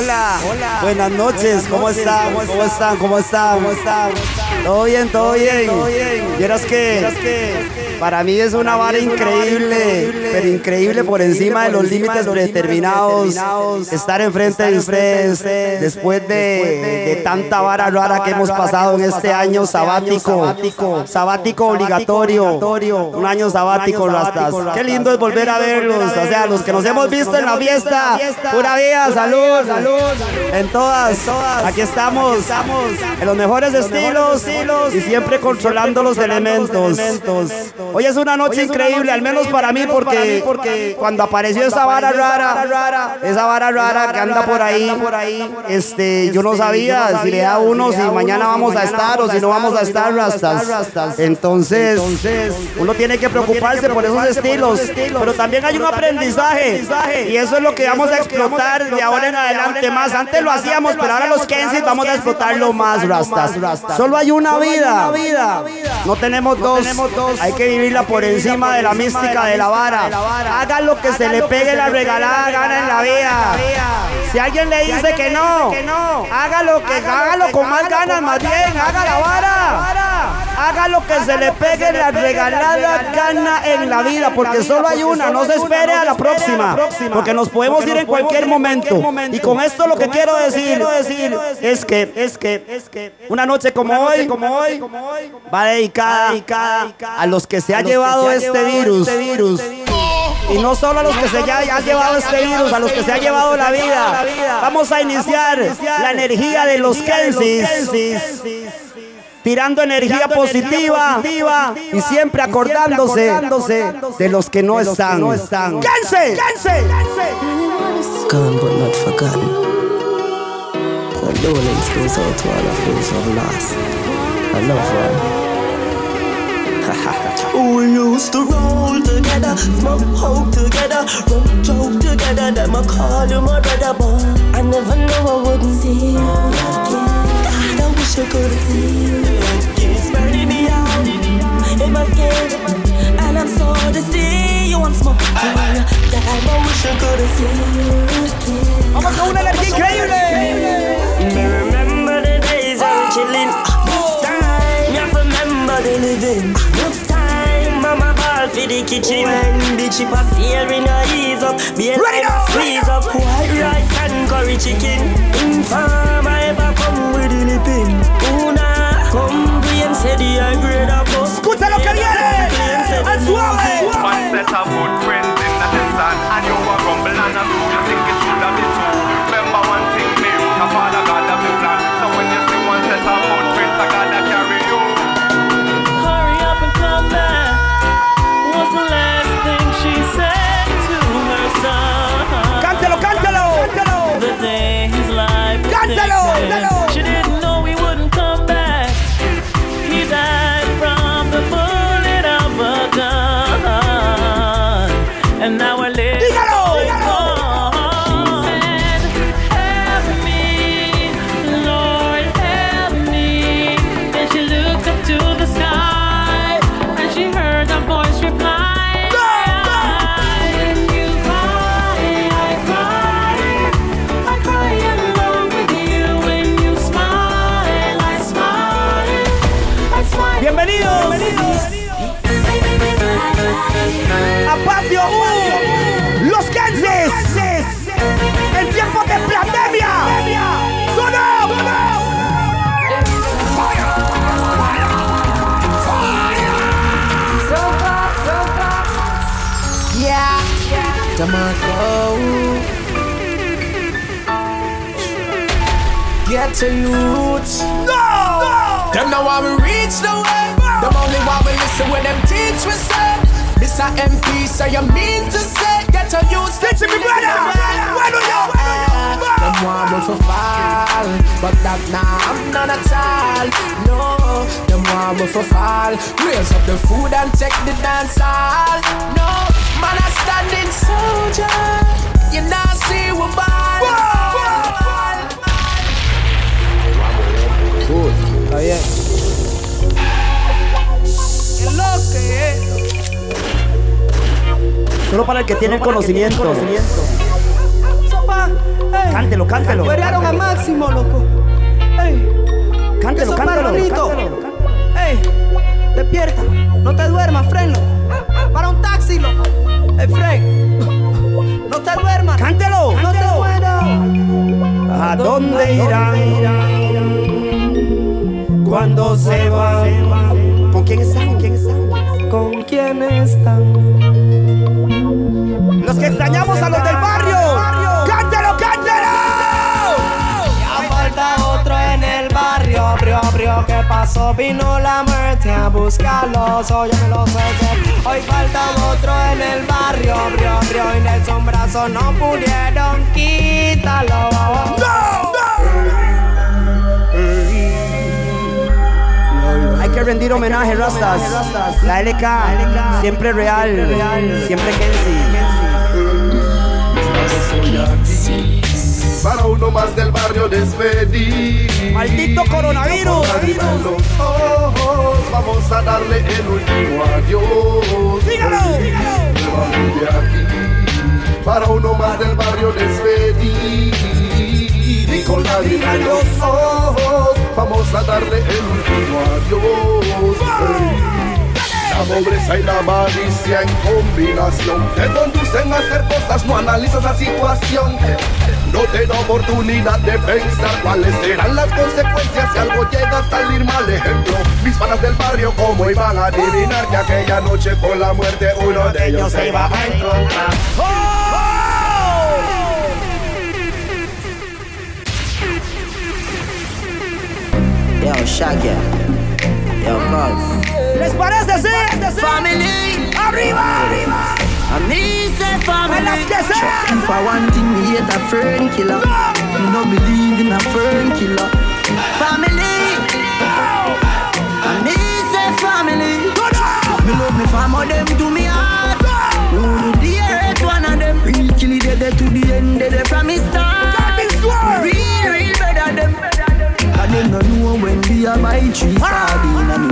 Hola, hola. Buenas noches, ¿cómo están? ¿Cómo están? ¿Cómo están? ¿Cómo están? Todo bien, todo bien. Vieras que para mí es una vara increíble, pero increíble por encima de los límites predeterminados. Estar enfrente de ustedes después de, tanta vara rara que hemos pasado en este año sabático, sabático obligatorio, un año sabático, rastas. Qué lindo es volver a verlos, o sea, los que nos hemos visto en la fiesta, pura vida, salud, salud, en todas, aquí estamos, en los mejores estilos y siempre controlando los elementos. Hoy es una noche increíble, al menos para mí, porque, porque cuando apareció esa vara rara, esa vara rara que anda por ahí, este, yo no sabía si le da uno, si mañana vamos a estar o si no vamos a estar rastas. Entonces, uno tiene que preocuparse por esos estilos, pero también hay un aprendizaje y eso es lo que vamos a explotar de ahora en adelante más. Antes lo hacíamos, pero ahora los Kensis vamos a explotarlo más, rastas. Solo hay una vida, no tenemos dos, hay que vivir por encima de la mística de la vara. Haga lo que se le pegue la regalada gana en la vida. Si alguien le dice que no, hágalo que hágalo con más ganas, más bien, haga la vara. Haga lo que se le pegue la regalada gana en la vida, porque solo hay una, no se espere a la próxima, porque nos podemos ir en cualquier momento. Y con esto lo que quiero decir es que es que una noche como hoy, como hoy, va dedicada a los que se se ha llevado este virus. Y no solo a los que se ha llevado este virus, a los que se ha llevado la vida. Vamos a iniciar la energía de los Kensis tirando energía positiva y siempre acordándose de los que no están. ¡Kense! ¡Kense! Gone but not forgotten. Condolence goes out to all of those who have lost a loved one. we used to roll together, smoke hope together, rum joke together. Them I call you my brother, boy. I never knew I wouldn't see you again. I could you. It's burning me out in my skin, and I'm so to you once more. I wish I could see you again. Vamos con una energía increíble. Remember the days I chilling. Time, you remember the living the kitchen. When the chip a searing a ease up, be a squeeze up. White rice and curry chicken. Inform I ever come with the lipping. Una, come bien, say the high grade of us. Escucha lo que viene. Al suave. One set of footprints Get to youths. No! Them know how we reach the way. Them only want we listen when them teach we say. This a MP, so you mean to say. Get a use Get to me brother! Where do you Them want me for fall But that nah, I'm not at all No, them want me for fall. Raise up the food and take the dance hall. No, man a standing soldier You not see we ball Good, está bien Es lo que es Solo para el que tiene el conocimiento. Ey. Cántelo, cántelo. A Máximo, loco. Ey. Cántelo, cántelo. Cántelo. Ey, despierta. No te duermas, Fren, loco. Para un taxi, loco. Fren. No te duermas. Cántelo. No te. ¿A dónde irán? Cuando se van. ¿Con quién están? ¿Con quién están? ¿Con quién están? Los que extrañamos a los del barrio. Brio, ¿qué pasó? Vino la muerte a buscarlos, oye, me lo sé que Hoy falta otro en el barrio, brio, brio, y de un brazo no pudieron quitarlo. Hay que rendir homenaje, Rastas. La LK, siempre real, siempre Kenzie. Para uno más del barrio despedir. Maldito coronavirus. Los ojos, vamos a darle el último adiós. Dígalo, dígalo. Nuevamente aquí, para uno más del barrio despedir. Y con lágrimas en los ojos, vamos a darle el último adiós. La pobreza y la avaricia en combinación te conducen a hacer cosas, no analizas la situación. No te da oportunidad de pensar cuáles serán las consecuencias si algo llega a salir mal. Ejemplo, mis panas del barrio, ¿cómo iban a adivinar que aquella noche con la muerte uno de ellos se iba a encontrar? Yo, Shaggy. Yo, Cuz. ¿Les parece así? Family. ¡Arriba! ¡Arriba! I me say family. En las que sea. If I want thing, me hate a fern killer. Me no believe in a fern killer. Family. I me say family. Me love me family, them to me heart. No do the earth, one of them. Real kill it, dead to the end, dead from me start. Real, real better them. And them no know when we a buy three sardine and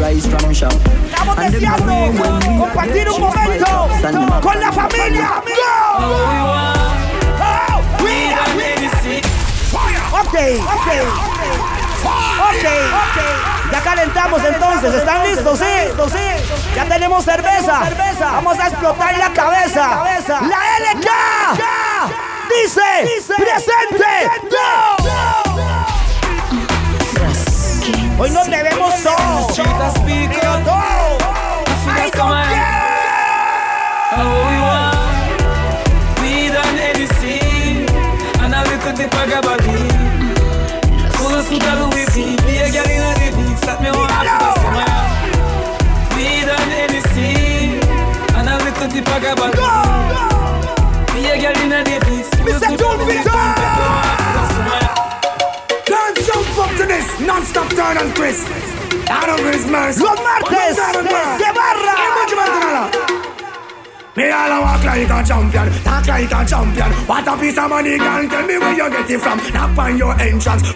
rice from shop. Estamos deseando compartir un momento con la familia. Ok, ok, ok, ok. Ya calentamos entonces, ¿están listos? Sí, sí. Ya tenemos cerveza. Vamos a explotar la cabeza. La LK dice, presente. Hoy nos debemos todos. Pero todo. Ay, con Go! Go! Me a girl inna the beats. Me say don't be non-stop turn on Chris. Out of his mercy. Los martes de barra. Me all a walk like a champion, talk like a champion. What a piece of money, girl. Tell me where you get it from. Knock on your entrance.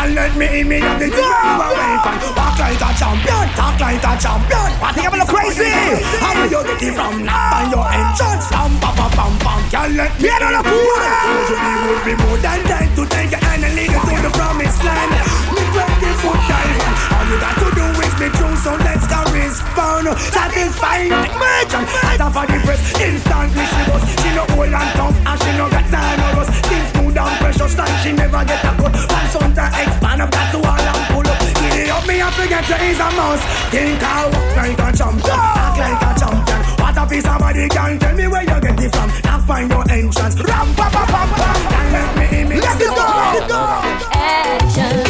Can't let me in, me have the thing a weapon. Walk like a champion, talk like a champion. What a Dígamelo piece of money, crazy. girl. How you get it from? Knock on your entrance. Pam, pam, pam, pam, pam. Can't let me in. la locura. Told you me would be more than dead to take your hand and lead you to the promised land. Me 20 foot diamond. All you got to do is be true, so let's go respond. Satisfying merchant. After for the press, instantly she goes. She no hold and tough and she no got time of us. Things smooth and precious like she never get a cut. Once on to expand, I've got to all and pull up. Giddy up, me I forget to ease a mouse. Think I walk like a champion, act like a champion. What a piece of body can tell me where you get it from. Now find your entrance. Ram pa pa pa pa. Can't let me in me. Let's go. Action, Got a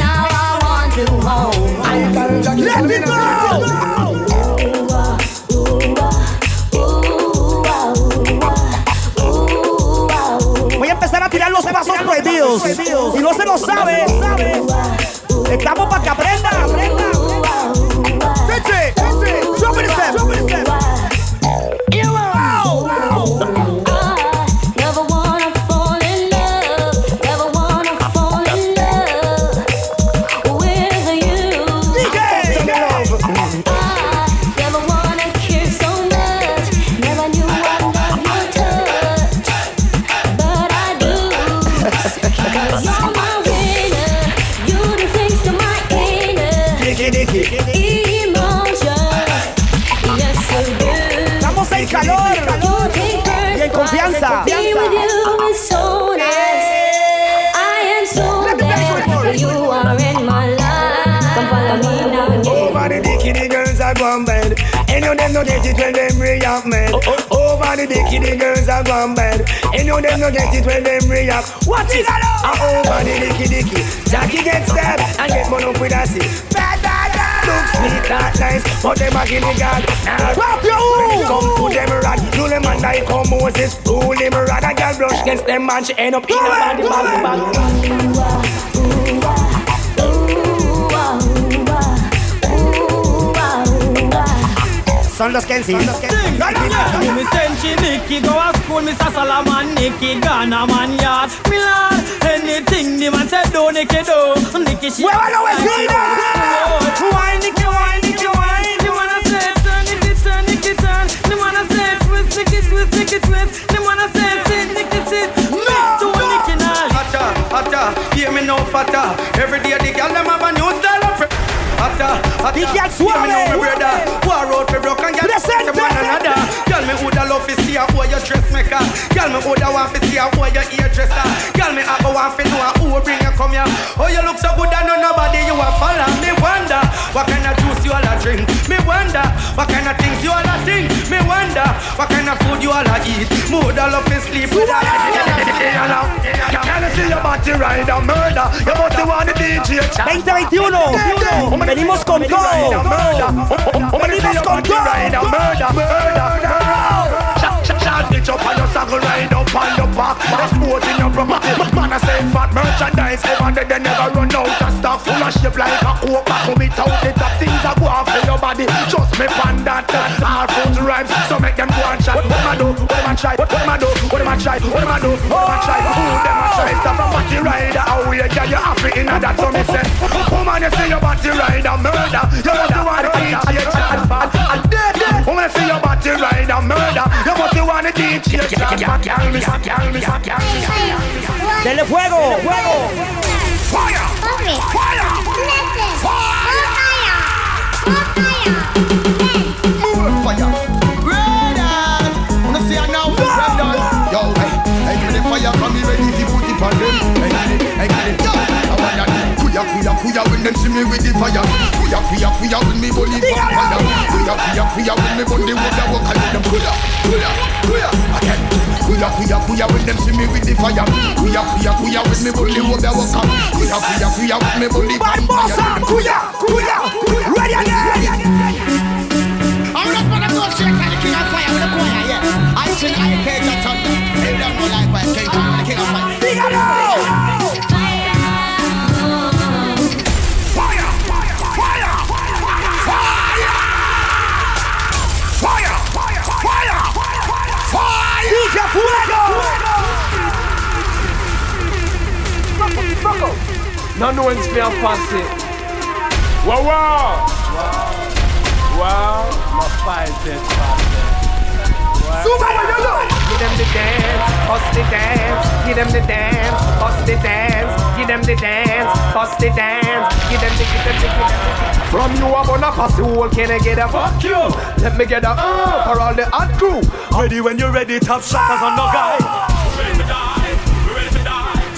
I want you home. I tell Jackie, Let it go. Voy a empezar a tirar los pasos prohibidos. Si no se lo sabe, Estamos para que aprenda, aprenda. All the bikini girls are gone bad. And you them no get it when them react. What is that? I over the dicky dicky. Jackie gets stabbed and get blown up with a sick. Bad, bad, bad. Looks neat not nice, but them a give me God. Now, rock your own. Come to them rag. Do them and I come Moses. Rule them rag. A girl brush against them and she end up in a body bag. Ooh, ah, ooh, ah, ooh, ah, ooh, ooh, ooh, ooh, ooh, ooh, Son los Kensi. No, no, no. Me send she Nicky go a school, Mr. Solomon Nicky Ghana man yard. Me lord, anything the man said do Nicky do. Nicky she. Muévalo, vecina. Why Nicky, why Nicky, why? The man a say turn, Nicky turn, Nicky turn. The man a say twist, Nicky twist, Nicky twist. The man a say sit, Nicky sit. Me do Nicky now. Hotter, hotter, hear me now fatter. Every day the girl them have a new style of fr- Hotter, hotter, The girl hear me now suave. me brother. War out for broken girl, Present, them one another. Girl me woulda love to see a who your dressmaker. Girl me woulda want to see a who your hairdresser. Girl me a go want to know who bring you come here. Oh you look so good and no nobody you a follow. Me wonder what kind of juice you all a drink. Me wonder what kind of things you all a think. Me wonder what kind of food you all a eat. Me woulda love to sleep with a Can I see your body ride a murder? You must want the DJ. 2021. Venimos con todo. Venimos con todo. Bitch up on your saddle, ride up on your back. Export in your property. Man, I say fat merchandise. Over there, they never run out of stock. Full of shape like a coke. Back home, it out. It up things that go off for your body. Just me pan that. Hard food rhymes. So make them go and chat. What a do? What them a try? What them a do? What them a try? What them a do? What them a try? Who them a try? Stop from body rider. How we get you happy in a that? So me say, woman, you see your body rider murder. You must want to teach you chat. And dead, dead. Woman, see your body rider murder. You must want to teach you chat. Girl, me, girl, me, girl, me. Denle fuego, fuego. Fire! Fire! More fire. Give me the fire, come me ready to put it on them. Give me, hey, give me. Yo, I want ya. Kuya, kuya, kuya, when them see me with the fire. Kuya, kuya, kuya, when me bully vampire. Kuya, kuya, kuya, when me wood, I walk and them kuya, kuya, kuya. Again. Kuya, kuya, kuya, when them see me with the fire. Kuya, kuya, kuya, when me wood, I walk and kuya, kuya, kuya, when me bully vampire. Barbosa, kuya, kuya. Ready again. I'm not gonna go straight to the king of fire with a choir, yeah. I sing I cage and thunder. No no one's me a pass it. Wow wow. Wow. My fight it, Give them the dance, bust the dance, give them the dance, bust the dance, give them the dance, bust the dance, give them the, give them the, give them the. From you I'm gonna pass the whole can I get a fuck you? Let me get a uh for all the hot crew. Ready when you're ready, top shotters on the guy.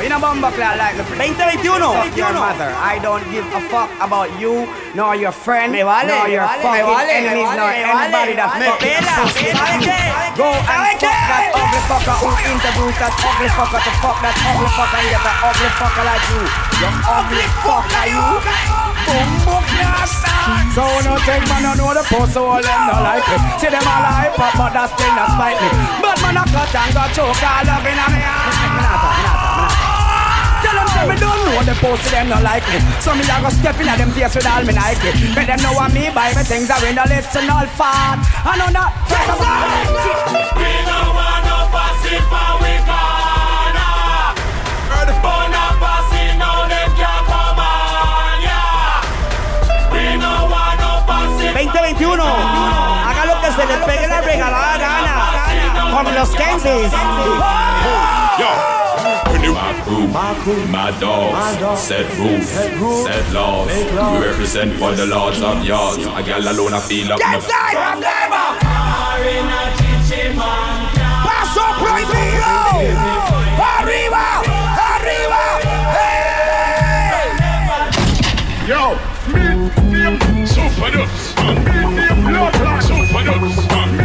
now. You know bumbo clock like. 2021. Fuck your mother. I don't give a fuck about you, nor your friend, Me vale, nor your vale, me fucking vale, enemies, vale, nor anybody that me fucking. ¿sabe qué? Go ¿Sabe and fuck that ugly fucker who interviews that ugly fucker to fuck that ugly fucker and get that ugly fucker like you. You ugly fucker, you. So no take man, I know the post so all them no like me. See them all hype up, but that still not spite me. But man, I cut and got choke all up in a me. Me don't know the post them no like me. So me a go step in at them face with all me Nike. Make them know what me buy me things are in the list and all fat. I know that. We don't want no pussy for we corner. Burn a pussy, now them can't come on, yeah. We don't want no pussy 2021. Haga lo que se le pegue la regalada gana. Con los Kensis. My crew, my dogs, set rules, set laws. We represent for the lords of yards. A gal alone, I feel up. Get side from neighbor. Paso prohibido. Arriba, arriba. Yo, me name Super Dubs. Me name Blood Clot Super Dubs.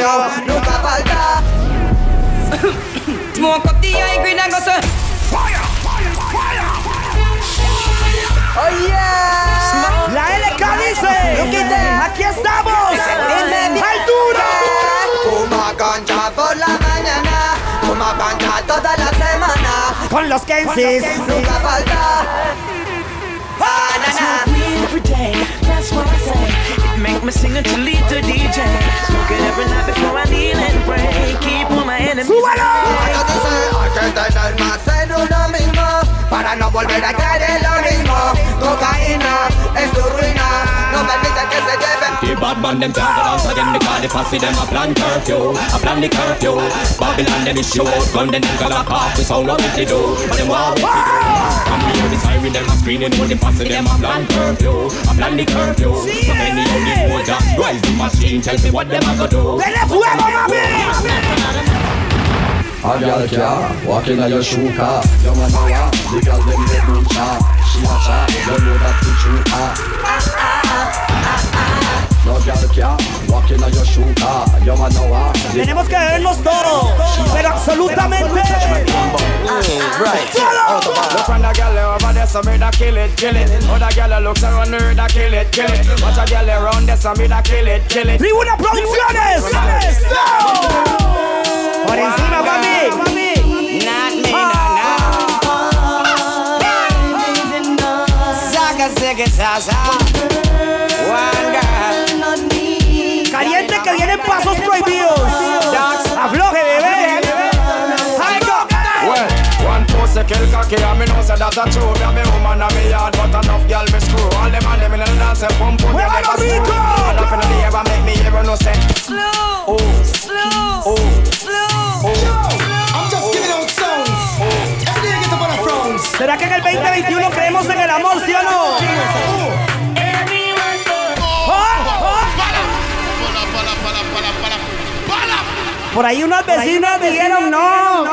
En barrio nunca falta. Smoke up the high green and go say Fire, fire, fire Oh yeah. La LK dice. Aquí estamos. Dime Altura. Fuma ganja por la mañana, fuma ganja toda la semana. Con los Kensis. Nunca falta. Ah, na, na. every day. That's what I say. It make me sing until lead to DJ. Smoke it every night before I kneel and pray. Keep all my enemies. Yo dice, hay que tener más en uno mismo para no volver a caer en lo mismo. Cocaína es tu ruina, the bad man them travel once again because the posse them a plan curfew, a plan the curfew. Babylon them issue, gun them nigga lock off. We sound what they do, but them want what they do. Come here, the siren them a screaming when the posse them a plan curfew, a plan the curfew. So many on the road that rise the machine, tell me what them a go do. They left where my bitch. I got a car, walking on your shoe car. Yo, my boy, The got them in the moonshine. Snatcha, jag lovar featuring ah Några arka, Tenemos que ver los pero absolutamente. Right, look on the over oh, there, kill it, kill it. Other looks around her, kill it, kill it. Watch a around there, kill it, kill it. Tribuna Producciones, por encima Saca, saca. One girl. Caliente que vienen pasos prohibidos. Afloje, bebé. I go. Well, one pussy kill cocky and me know say that a true Me a me woman and me yard but enough girl me screw All them and them in the dance say pum pum Mueva never los screw ricos. All up in the air and make me hear no say Slow, Oh, slow, oh, slow ¿Será que en el 2021 creemos en el amor, sí o no? Por ahí unas vecinas dijeron no.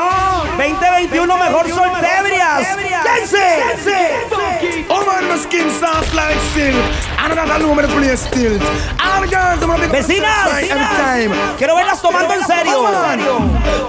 2021 mejor soltebrias. ¡Quédense! Oh man, my skin soft like silk. And that alone, me the place still. All the girls, I'm gonna be Vecinas, vecinas. time. Quiero verlas tomando en serio.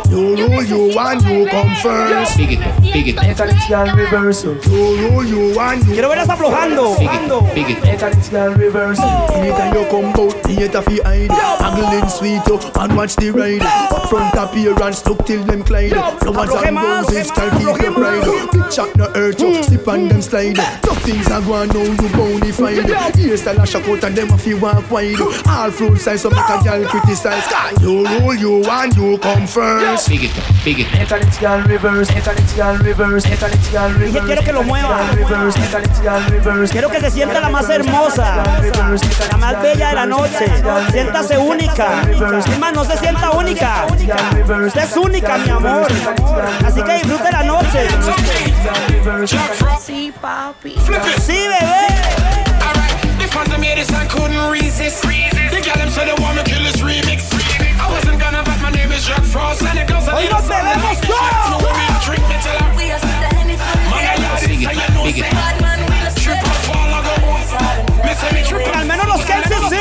You rule, you want, you come first. Big it, big it, International reversal. You rule, you want, you Quiero verlas aflojando. big it, big it. International reversal. Anytime you come out, theater fi hide Haggling sweet you and watch the ride Up front appearance, stuck till them Clyde Flowers afloje and roses, afloje try keep más, your pride Big shot no hurt you, slip on them slide mm. Tough things are going now, you bonafide Hairstyle a and them a fi walk wide All full size, so make a girl criticize Cause you rule, you want, you come first Big it, big it. Reverse. International reverse. International reverse. quiero que lo mueva. Quiero que se sienta la más hermosa, la más bella de la noche. Siéntase única. Es más, no se sienta única. Usted es única, mi amor. Así que disfrute la noche. Sí, papi. Sí, bebé. The fans that made this I couldn't resist. The gal them said they want me kill this remix. I wasn't gonna, but my name is Jack Frost and the girls are Hoy nos bebemos No todo. a drink me till I We are the Man, I yard it, so you know say Bad man, we are Trip or fall, I go home. Me say me trip Al menos los Kenses sí.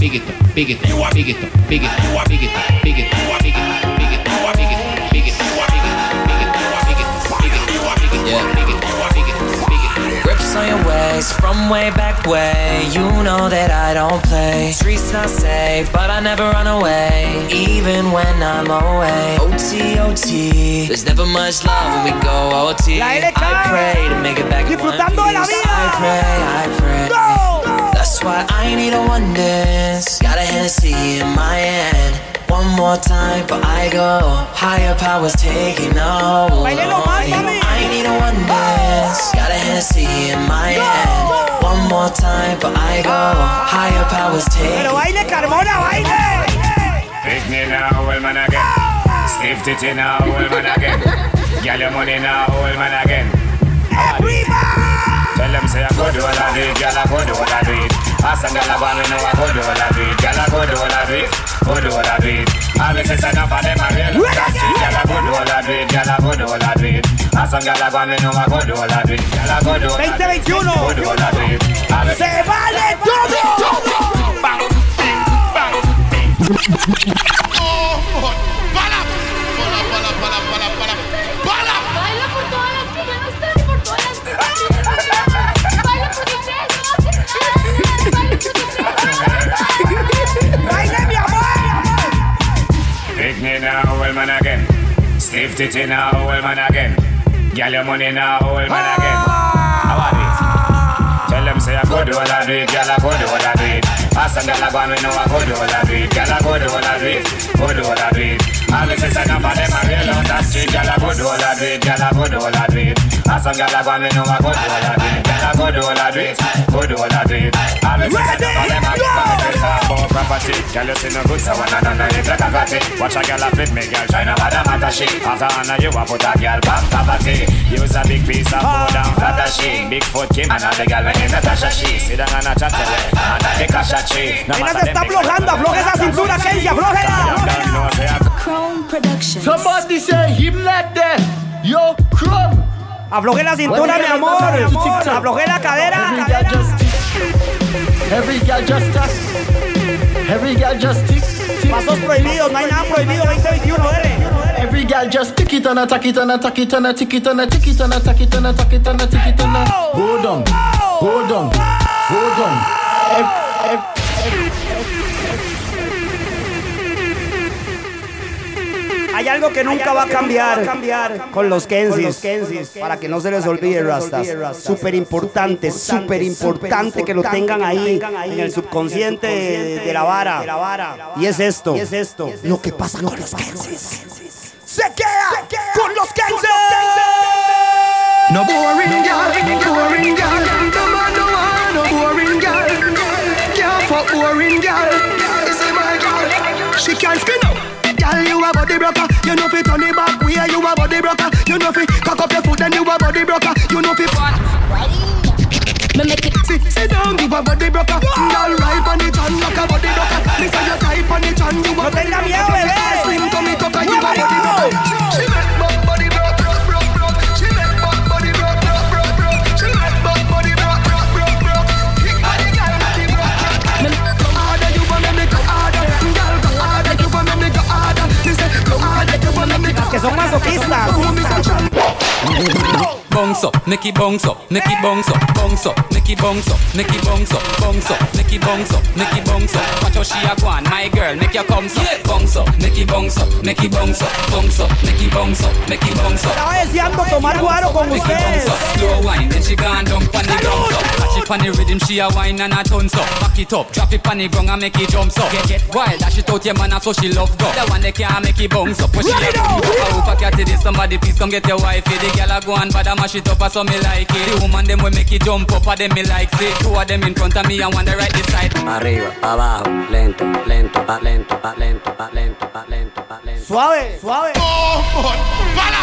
Big it, big it, bigger, why pick it, big it, big it, Grips on your waist from way back way. You know that I don't play. Streets not safe, but I never run away, even when I'm away. OT, OT. There's never much love when we go OT. La LK. I pray to make it back in one Disfrutando de la piece. vida. I pray, I pray. Go. That's why I need a one dance. Got a Hennessy in my hand. One more time, but I go. Higher powers taking hold. Bailelo. I need a one dance. Got a Hennessy in my hand. One more time, but I go. Ah. Higher powers taking Pero baile, Carmona, baile. Pick me now, old man again. Stiff titty now, old man again. Girl, your money now, old man again. Tell them say I go do all I do it, girl I go do all I do it. Ask some girl I want me know I go do all I do it, girl I go do all I do it, go do all I do it. All the sisters enough of them are real, it, girl I go do all I do it, girl I go do all I do it. Ask some girl I want me know I go do all I do it, girl I go do all I do it, 2021. go do all I do it. Se vale todo. Oh, Stiff titty now, old man again. Girl, your money now, old man again. How are it? Tell them say I go do all I do it, girl I go do all I do it. Ask some girl I go me know I go do all I do it, girl I go do all I do it, go do all I do it. All the sisters enough of them are real on that street, girl I go do all I do it, girl I go do all I do it. Ask some girl I go me know I go do all I do it, girl I go do all I do it, go do all I do it. About property. Girl you see no good, so one another it like a it. Watch a girl a flip me, girl shine about a matter shit. After honor you a put a girl back poverty. Use a big piece of food and flatter she. Big foot Kim and all the girl when in Natasha she. Sit down and a chat away, and a take a shot she. No matter them big aflojando. Afloje esa cintura, say I Chrome Productions. Somebody say him like that. Yo, crumb. Afloje la cintura, mi amor. Afloje la girl cadera. Every girl just tack. Every girl just tick. tick. Pasos prohibidos, no hay nada prohibido. 2021, dele. Every girl just tick it and attack it and attack it and a tick it and a tick it and attack it and attack it and a tick it and a go down, go down, go down. Ev- ev- Hay algo que nunca va a cambiar con los Kensis. Para que no se les olvide, Rastas. Súper importante, súper importante que lo tengan ahí en el subconsciente de, la vara. Y es esto. Lo que pasa con los Kensis. Se queda con los Kensis. No boring girl, boring girl. No man no no boring girl. Can't fuck boring girl. This is my girl. She can't skin up. Girl, you a body broker. You know fit on the back way. You a body broker. You know fi cock up your foot and you a body broker. You know fi fat. Me make it sit, sit down, you a body broker. Girl, right on it and like a body broker. Me say you tight on it and you a body tenga miedo, broker. bebé. Slim tummy tucker, you a body broker. Que son masoquistas. Bounce up, Nicky bounce up, Nicky bounce up, bounce up, Nicky bounce up, Nicky bounce up, bounce up, Nicky bounce up, Nicky bounce up. Watch how she a go on, my girl, make your come up, bounce up, Nicky bounce up, Nicky bounce up, bounce up, Nicky bounce up, Nicky bounce up. Estaba deseando tomar guaro con ustedes. slow wine, then she gone down pon the ground up. Catch it pon the rhythm, she a wine and a tons up. Back it up, drop it pon the ground and make it jump up. Get get wild, dash it out your man, so she love go. The one that can't make it bounce up, when she a bounce up. Over cat it is somebody, please come get your wifey. The girl a go and bad a mash it up, so me like it. The woman them will make it jump up, a them me like it. Two of them in front of me and one the right this side. Arriba, pa' abajo, lento, lento, pa' lento, pa' lento, pa' lento, pa' lento, pa' lento. Suave, suave. Para,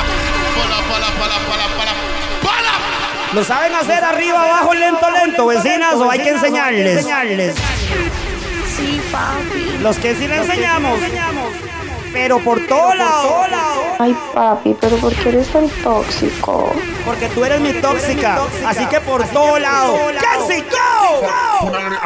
para, para, para, para, para, para. ¿Lo saben hacer arriba, abajo, lento, lento, vecinas? ¿O hay que enseñarles? Sí, papi. Los que sí le enseñamos. Pero por todo lado. Ay, papi, pero ¿por qué eres tan tóxico? Porque tú eres mi tóxica. Así que por todo lado. Kenzie, go! Put on it,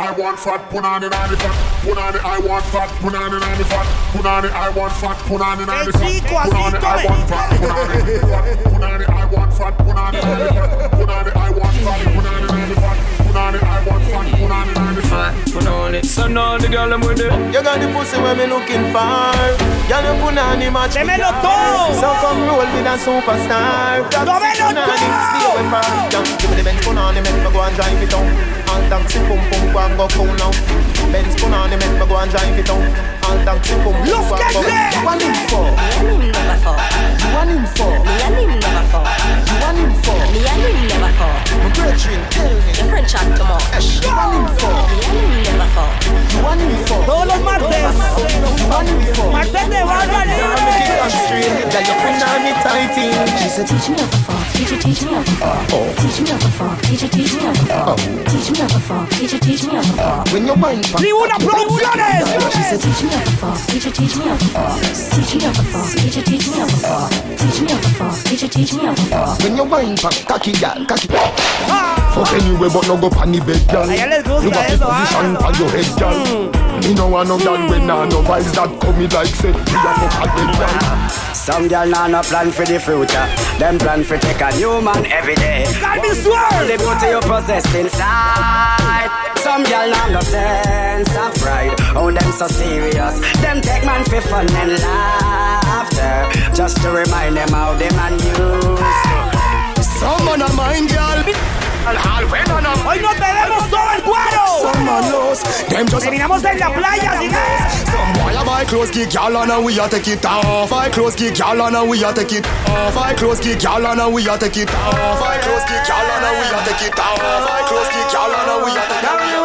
on now the girl I'm with it. You got the pussy where me looking for. Girl, you put on the match. Démelo todo. So come roll with a superstar. Dámelo Put on it, stay away from. Girl, give me the Benz, put on it, make me go and drive it down. All taxi, pum pum, go and go cool now. Benz, put on it, make me go and drive it down. All taxi, pum pum, Los go and go. que. You want him for? Me and him never fuck. You want him for? Me and him never fuck. You want him for? Me and him never fuck. My brethren, tell me. Your friend chat too much. You want him for? Me and him never fuck. You want him for? Todos los martes. You want him for? Martes de barra libre. She said, Teach me how to fuck. Teach you, teach me how to fuck. Teach me how to fuck. Teach you, teach me how to fuck. Teach me how to fuck. Teach you, teach me how to fuck. When your mind Tribuna Producciones. She said, teach me how to fuck. Teach you, teach me how to fuck. Teach me how to fuck. Teach you, teach me how to fuck. Teach me how to fuck. Teach you, teach me how to fuck. When your mind back, cocky gal, cocky. Fuck anyway, but no go pan the bed, girl. A ella les gusta You got the position ah. on your head, girl. Me no want no girl when nah no vibes that come me like say. Me a fuck a dead girl. Some girl nah no plan for the future. Them plan for take a new man every day. Got me swerve. The beauty you possess inside. Some girl nah no sense of pride. Oh, them so serious. Them take man for fun and laughter. Just to remind them how them man used. Some man a mind, girl. Hoy nos bebemos todo el cuero. Someone knows. Them just Terminamos en la playa, ¿sí? Some boy a buy clothes, kick y'all and we a take it off. Buy clothes, kick y'all and we a take it off. Buy clothes, kick y'all and we a take it off. Buy clothes, kick y'all and we a take it off. Buy clothes, kick y'all and we a take it off.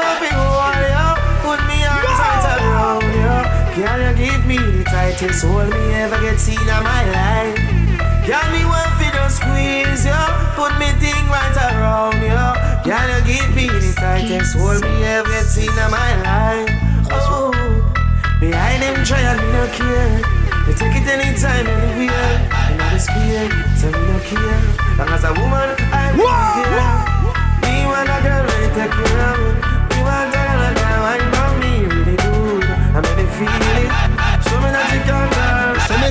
The tightest hold me ever get seen in my life? Can me want fi just squeeze ya, put me thing right around ya. Can you give me the tightest hold me ever get seen in my life? Oh, behind them trial me no care. You take it anytime, anywhere. You know the square, so me no care. Long as a woman, I will be there. Me want a girl when take care of me. Want a girl that wine me really good. I make me feel it.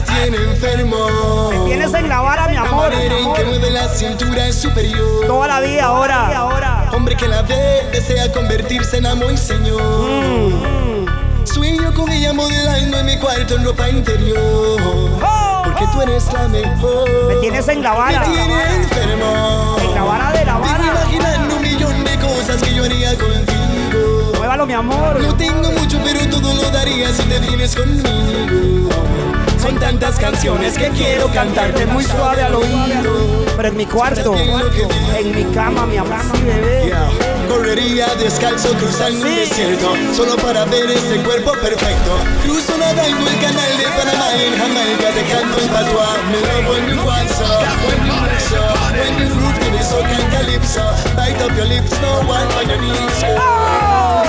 Tiene enfermo. Me tienes en la vara, mi amor. manera en que mueve la cintura es superior. Toda la vida ahora. Hombre que la ve desea convertirse en amo y señor. Mm. Sueño con ella modelando en mi cuarto en ropa interior. Porque tú eres la mejor. Me tienes en la vara. Me tiene enfermo. En la vara de la vara. imaginando un millón de cosas que yo haría contigo. Muévalo, mi amor. No tengo mucho, pero todo lo daría si te vienes conmigo. Son tantas canciones que quiero cantarte muy suave al oído. Pero en mi cuarto, en mi cama, mi abrazo, bebé. Correría descalzo cruzando sí. un desierto Solo para ver ese cuerpo perfecto Cruzo nadando el canal de Panamá En Jamaica te canto en patois Me love when you want so When you want so When you que me soca en calypso Bite up your lips, no one on your knees oh.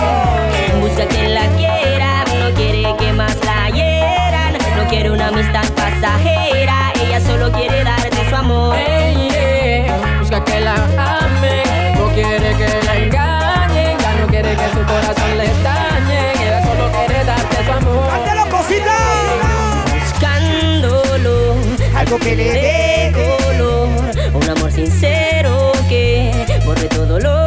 Música que la quiere no quiere una amistad pasajera, ella solo quiere darte su amor. Hey, busca que la ame, no quiere que la engañe, ya no quiere que su corazón le dañe, ella solo quiere darte su amor. ¡Cántelo, cosita! Buscándolo, algo que le dé color, un amor sincero que borre todo lo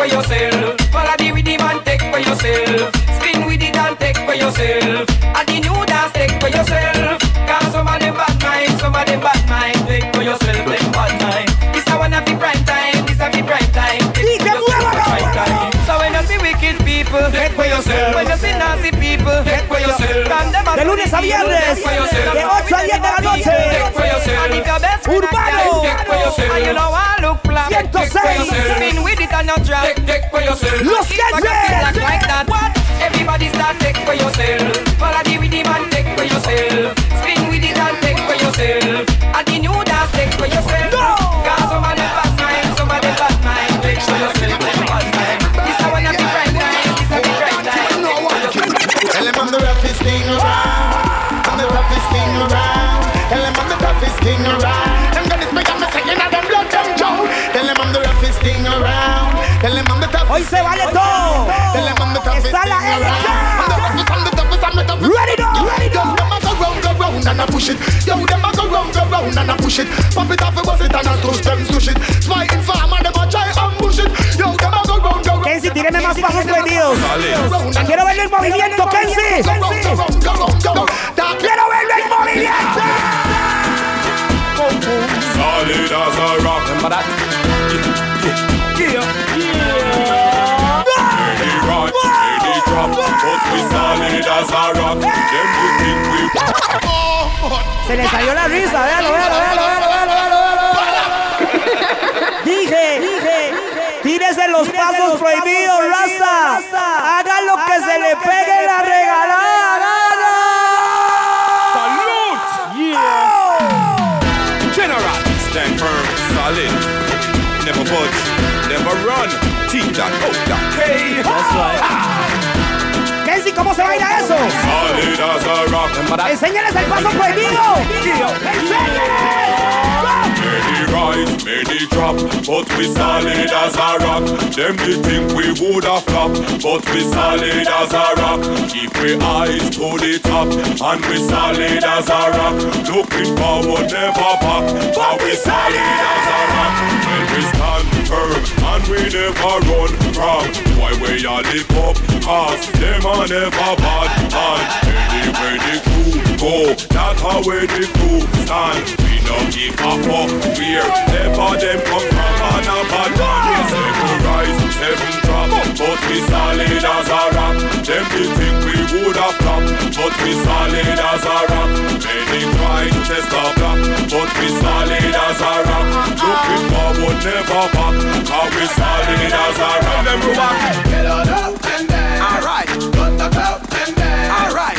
for yourself. Follow the rhythm and take for yourself. Spin with it and take for yourself. And the new dance take for yourself. Cause some of them bad minds, some of them bad minds. Take for yourself, them bad mind. This a one of the prime time, this a the prime time. Take for yourself, the prime time. So when you see wicked people, take for yourself. When you see nasty people, take for yourself. De lunes a viernes, de and a drop. Take, take for yourself. Like that. What? Everybody start take for yourself. WhatsApp push it. Pop it off and bust it and I touch them, push it. Smite farm and them a try ambush it. Yo, them a go round, go round. Kenzie, tíreme más pasos prohibidos. Quiero ver el movimiento, Kenzie. Quiero verlo en movimiento. Solid as a rock. Remember that? Yeah, yeah, Ready run, ready drop, but we solid as a rock. Them you think we Se le salió la risa, véalo, véalo, véalo, véalo, véalo, véalo, véalo. Dije, dije, tírese los pasos prohibidos, raza. Haga lo que se le pegue la regalada gana. Salute! Yeah! General! Stand firm, solid. Never budge, never run. Teach that, oh, that. Hey! That's right. ¿Cómo se baila eso? Enséñales el paso prohibido. Many drop, but we solid as a rock. Them think we would have flop, but we solid as a rock. Keep we eyes to the top, and we solid as a rock. Looking forward, never back, but we solid as a rock. And we never run from. Why we all live up, cause them are never bad. And anywhere the crew go, that's how where the crew stand. We don't give a fuck where never them come from. And a bad man, we seven rise, seven drop, but we solid as a rock. Them they think we would have flop, but we solid as a rock. Many try to test our block, but we solid as a rock. Looking forward, never back, cause we solid as a rock. Remember what? Get on up and dance. Alright. Run the club and dance.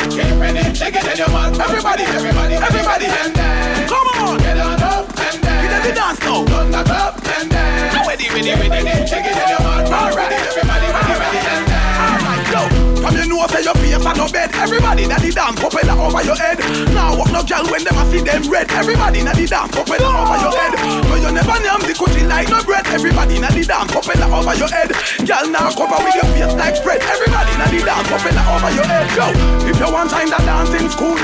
Alright. Get ready, shake it in your mouth. Everybody, everybody, everybody and dance. Come on. Get on up and dance. Get the dance now. Run the club and dance. Ready, ready, ready, shake it in your mouth. Everybody, ready, ready and dance. Know say your face and no bed. Everybody na the dance, propeller over your head. Now walk no girl when them a see them red. Everybody na the dance, propeller over your head. No you never name the coochie like no bread. Everybody na the dance, propeller over your head. Girl now cover with your face like spread. Everybody na the dance, propeller over your head. Yo, if you want time to dance in school,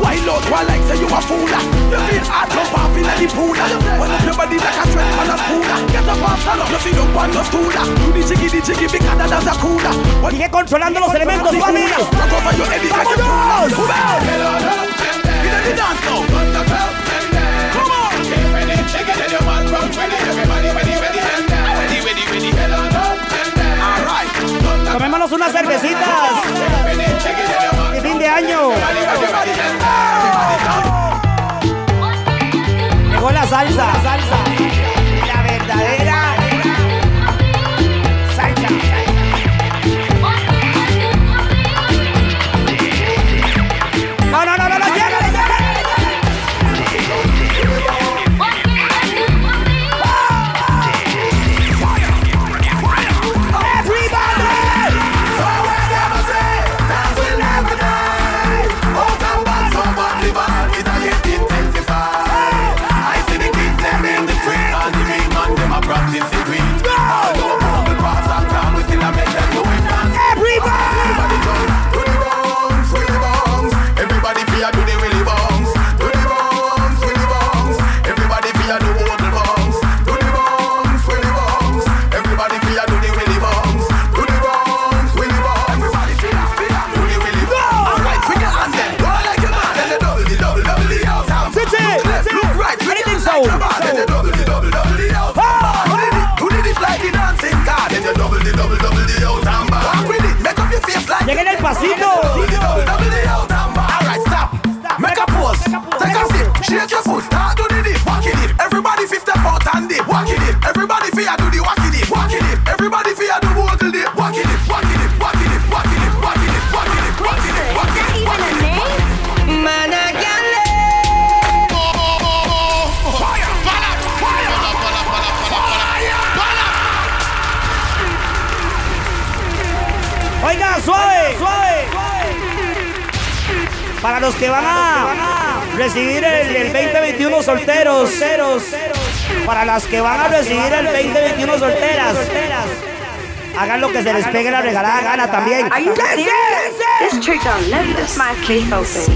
why lot while like say you a fool? You feel hot jump off in the pool. When up your body like a sweat on a spoon. Get up off, stand up, you see up on the stool. Do the jiggy, the jiggy, big cat that's a cooler. Sigue controlando los elementos, Come unas cervecitas. Y fin de año. Llegó. La salsa. La verdadera. Los que van a recibir el, el 2021 solteros, para las que van a recibir el 2021 solteras, hagan lo que se les pegue la regalada gana también. Are you serious? It's true, John. Let me just my case open.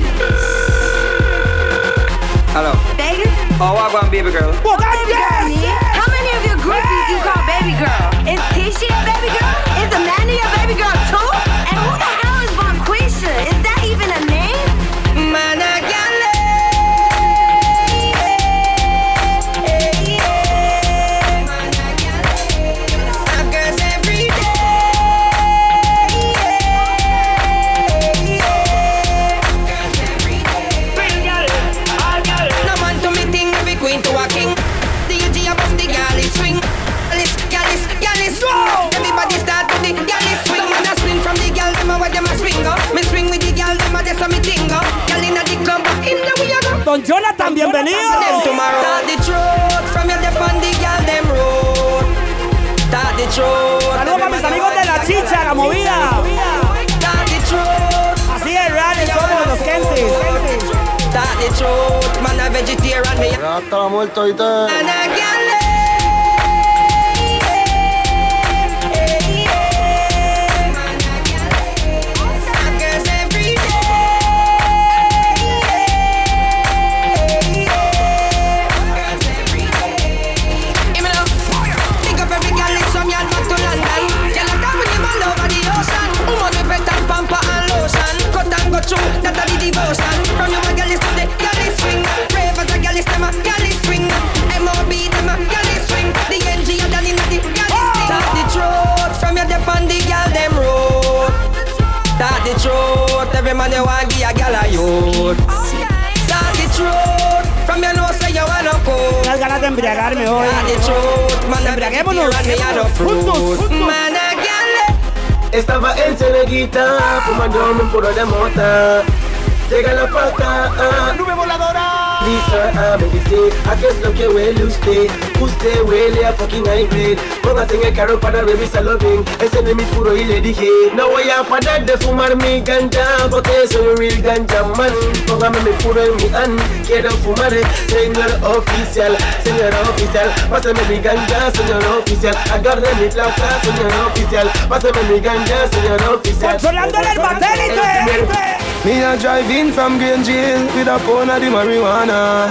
Hello. Vegas? Oh, baby girl? How many of your groupies you call baby girl? Is Tisha a baby girl? Is Amanda a baby girl too? Start the truth. Saludos para mis amigos de la chicha, la movida. Start the truth. Así es, real, somos los Kensis. Hasta la muerte ahorita. Go through, that a the devotion. From you a gal is to the gal is swing. Brave as a gal is them a gal is swing. MOB them a gal is swing. The NG a done in the gal is swing. Start the truth from your dep on the gal them road. Start the truth. Every man you want give a gal a youth. Start the truth from your know say you wanna go. Las ganas de embriagarme hoy. Start the truth. Man, Embriaguémonos. and me a the fruit. Man, a gal. Eh. Estaba en Ceneguita, fumando un puro de mota. Llega la pata, ah. ¡Nube voladora! Lisa, ah, me dice, ¿a qué es lo que huele usted? Usted huele a fucking hybrid. Póngase en el carro para revisarlo bien. Ese no es mi puro y le dije, no voy a parar de fumar mi ganja, porque soy un real ganja man. Póngame mi puro en mi hand, quiero fumar, señor oficial, señor oficial. Pásame mi ganja, señor oficial. Agarre mi placa, señor oficial. Pásame mi ganja, señor oficial. Controlándole el batélite. Me a drive in from Green Jail with a pound of the marijuana.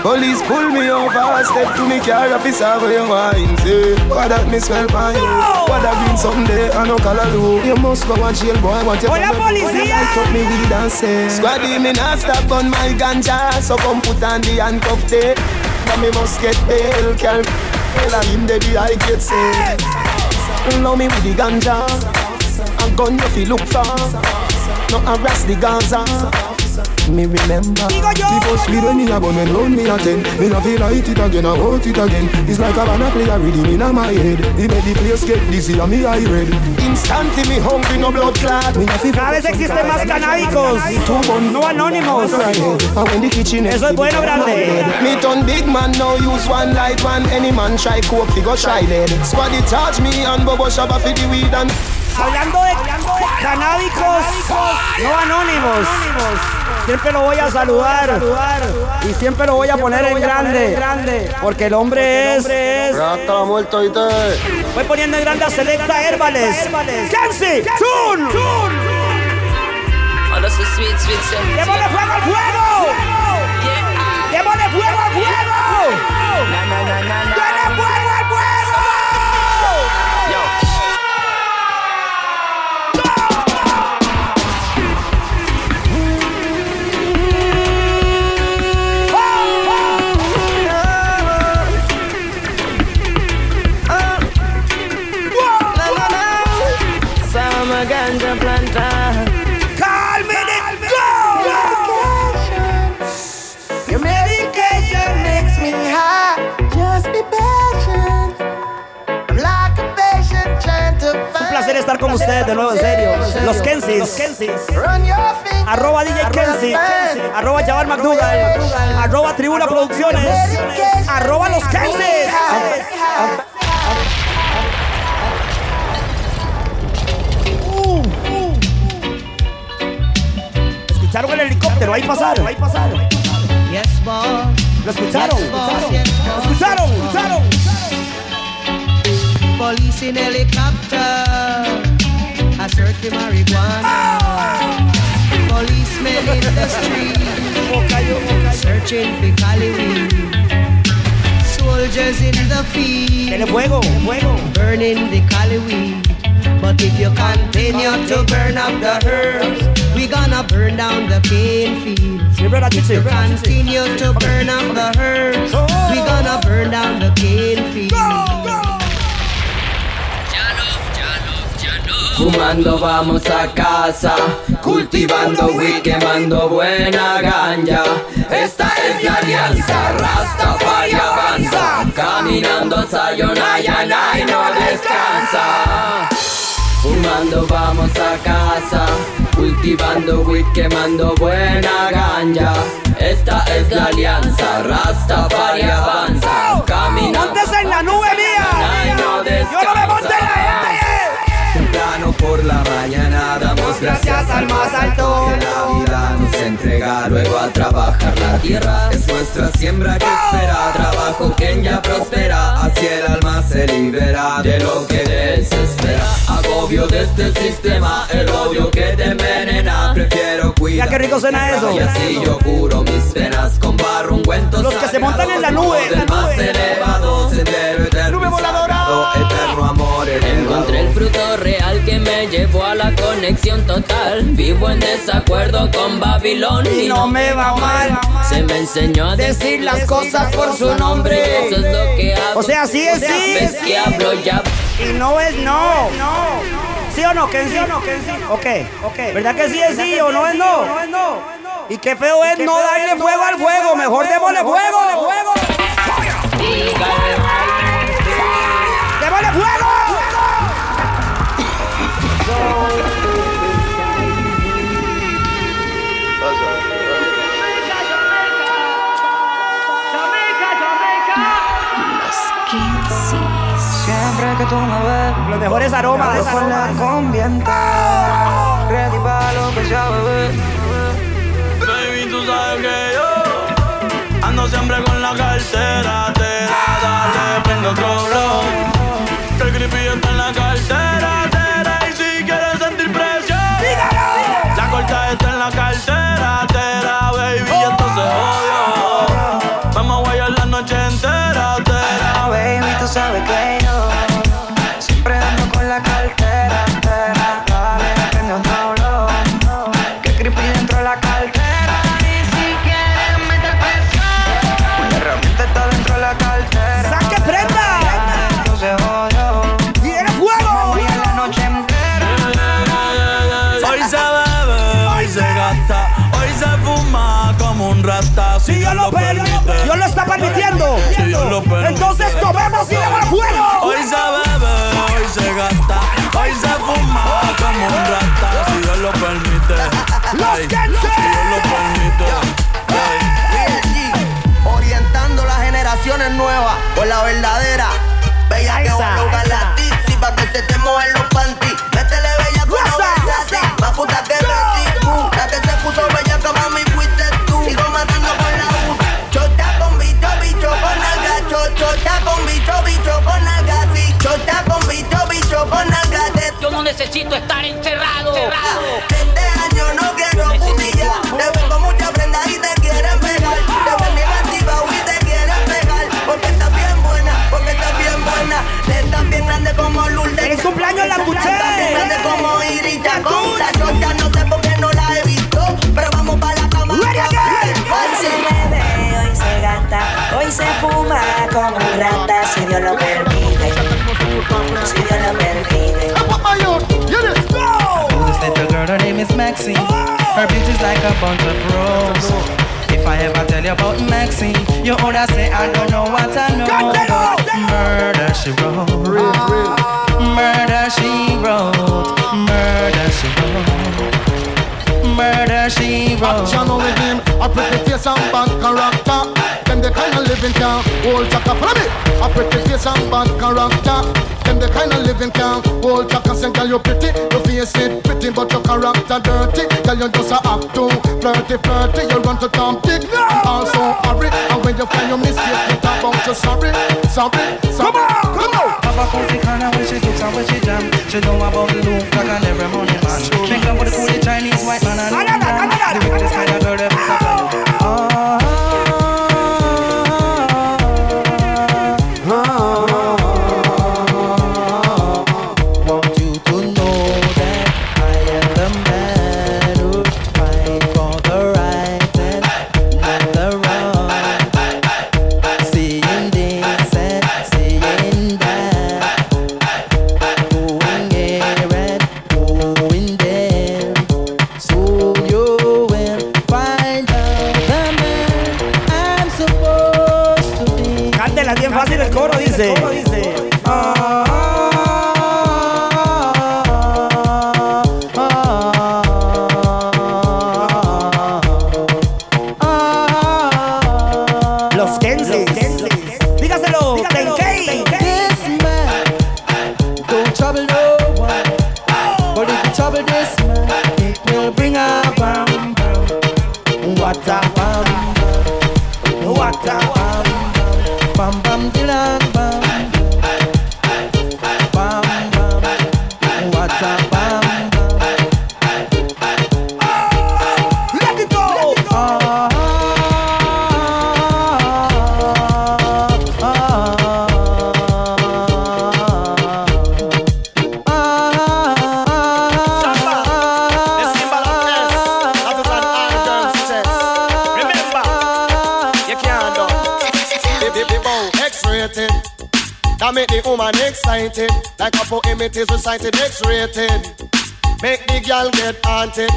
Police pull me over, step to me car, officer where you wine. Say What that me smell you? What that green someday, I no color do You must go to jail boy, what you Hola, policía! Light up me weed and say Squaddy me not stop on my ganja. So come put on the handcuff tape Now me must get bail, can Tell him that the I get say. Love me with the ganja. A gun you fi look for No harass the Gaza. Me remember. The first weed when me a bun when round me a ten. Me no feel light it again, I want it again. It's like a banana play a rhythm in my head. He make the place get dizzy and me eye red. Instantly me hungry, no blood clot. Me no feel Cada vez existen más canábicos. No anónimos. And when the kitchen Eso es bueno, grande. Me turn big man now use one light one Any man try coke, fi go try lead Squaddy charge me and Bobo Shabba fi the weed and Hablando de canábicos no anónimos. Siempre lo voy a saludar y siempre lo voy a poner en grande. Porque el hombre es. Hasta la muerte ahorita. Voy poniendo en grande a Selecta Herbales. Kenzie, Chun. ¡Démosle fuego al fuego! ¡Démosle fuego al fuego! Ustedes de nuevo, en serio. Los Kensis. Los Kensis. Arroba DJ Kensi. Arroba Jabal McDougall. Arroba Tribuna Producciones. Arroba Los Kensis. Escucharon el helicóptero, ahí pasaron, ahí pasaron. ¿Lo escucharon? Boss. ¿Escucharon? ¿Escucharon? ¿Escucharon? Police in helicopter. I search the marijuana. Policemen in the street. Searching for Cali weed. fires in the field. Fuego, fuego. Burning the cali weed. But if you continue to burn up the herbs, we gonna burn down the cane fields. If you continue to Fumando vamos a casa, cultivando weed, quemando buena ganja. Esta es la alianza, Rastafari avanza, caminando Sayonara y no descansa. Fumando vamos a casa, cultivando weed, quemando buena ganja. Esta es la alianza, Rastafari avanza, caminando ¡Montes en la nube mía! y no ¡Yo no me la gente! Temprano por la mañana damos gracias al más alto. Que la vida nos entrega luego a trabajar. La tierra Es nuestra siembra que espera Trabajo quien ya prospera. Así el alma se libera de lo que desespera Agobio de este sistema El odio que te envenena. Prefiero cuidar qué rico suena eso. Y así yo curo mis penas con barro ungüento Los que se montan en la nube, Del la más nube. elevado Sendero eterno Nube Eterno amor elevado Encontré el fruto real que me llevó a la conexión total. Vivo en desacuerdo con Babilón Y no me va mal. Se me enseñó a Decir las cosas por su nombre. Eso es lo que hago. O sea, sí es sí. Ves que hablo ya. Y no es no. ¿Sí o no? ¿Qué sí o no? ¿Qué sí? Ok, ok. ¿Verdad que sí es sí o no es no? Y qué feo es no darle fuego al fuego. Mejor démosle fuego. ¡Démosle fuego! Siempre que tú me ves, Los mejores aromas. con la combienta. Ready para lo que sea, bebé. Baby, tú sabes que yo ando siempre con la cartera. Te da, dale, prende otro blow. Los. Si lo permite. Orientando las generaciones nuevas por la verdadera. Bella que va a lograr la tipsy pa' que se te mojen los panty. Métele bella con así. Más puta que Betty. La que se puso bella como mami fuiste tú. Sigo matando con la U. Chota con bicho, bicho con alga. Cho- Chota con bicho, bicho con alga. Sí. Chota con bicho, bicho con alga. Yo no necesito estar encerrado. este año no como Lourdes. ¡Feliz cumpleaños, la bien grande como chorcha. No sé por qué no la he visto. Pero vamos para la cama. Hoy se bebe, hoy se gasta, hoy se fuma como un rata, si Dios lo permite. Si Dios lo permite. This little girl, her name is Maxine. Her beauty's like a bunch of roses. I ever tell you about Maxine, you oughta say I don't know what I know. Murder she wrote. Murder she wrote. Murder she wrote. Murder she wrote. Action only him, a pretty face and bad character. Them the kind of living can hold chaka. Follow me. A pretty face and bad character. Them the kind of living can hold chaka. Say, girl, you pretty, your face it pretty, but your character dirty. Girl, you just a act too flirty, flirty. You run to Tom Dick and also hurry. And when you find your mistake, you talk about you sorry, sorry, sorry. Come on, come on. Have a cozy corner where she cooks and where she jam. She know about the look like an every money man. Make love with the cool Chinese white man and Indian. The wickedest kind of girl ever supply. Like a poem it is recited X-rated. Make the girl get haunted.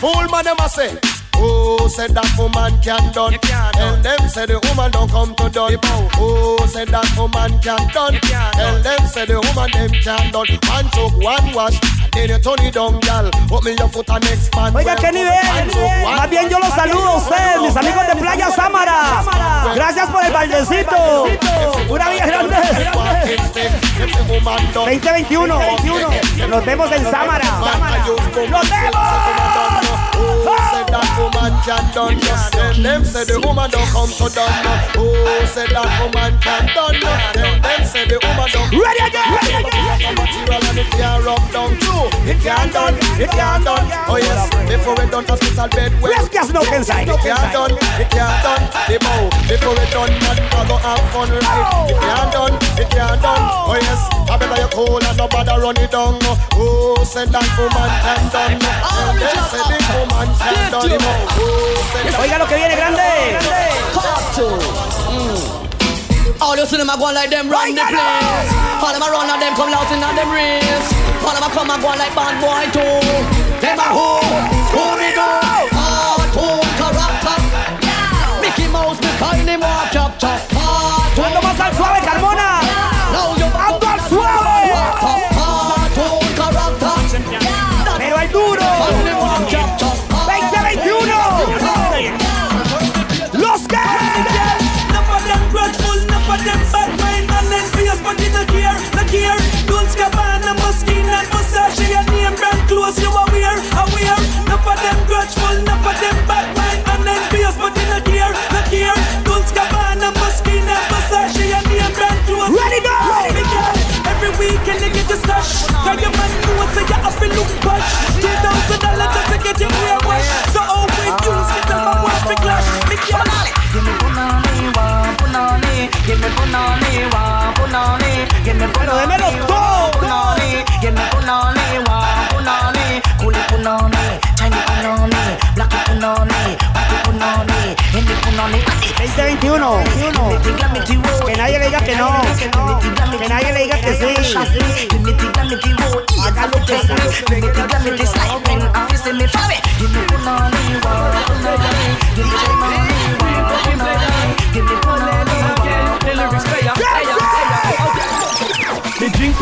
Fool man them a say. Who said that woman can't done? Tell them say the woman don't come to done. Who said that woman can't done? Tell them say the woman them can done. One choke, one wash, down, girl. Your foot. Oiga, qué nivel. Más bien yo los saludo a ustedes, mis amigos de Playa Sámara. Gracias por el baldecito. Una vía grande. 2021. Nos vemos en Sámara. ¡Nos vemos! That woman can done? Tell them say the woman don't come to done. Who said that woman can done? Tell them say the woman don't. Ready again, ready again. Material and it can't rub down. It can't done, it can't done. Oh yes, before we done hospital bed. Let's get no inside. It can't done, it can't done. The bow before we done man, I go have fun right. It can't done, it can't done. Oh yes, I better you cool and nobody run it down. Who said that woman can done? Tell them say the woman can done. Who said that Oiga lo que viene grande. All you see them a go like them run the place. All them a run and them come loud in them race. All them a come and go like bad boy too. Them a who? Who me do? Cartoon character. Mickey Mouse behind him walk chop chop. Cuando más al suave, Carmona. Punani, give me punani, wa punani, give me punani, wa punani, kuli punani, Chinese punani, black punani, white punani, hindi punani. 2021. Que nadie le diga que no. Que nadie le diga que sí. Acá lo que Mi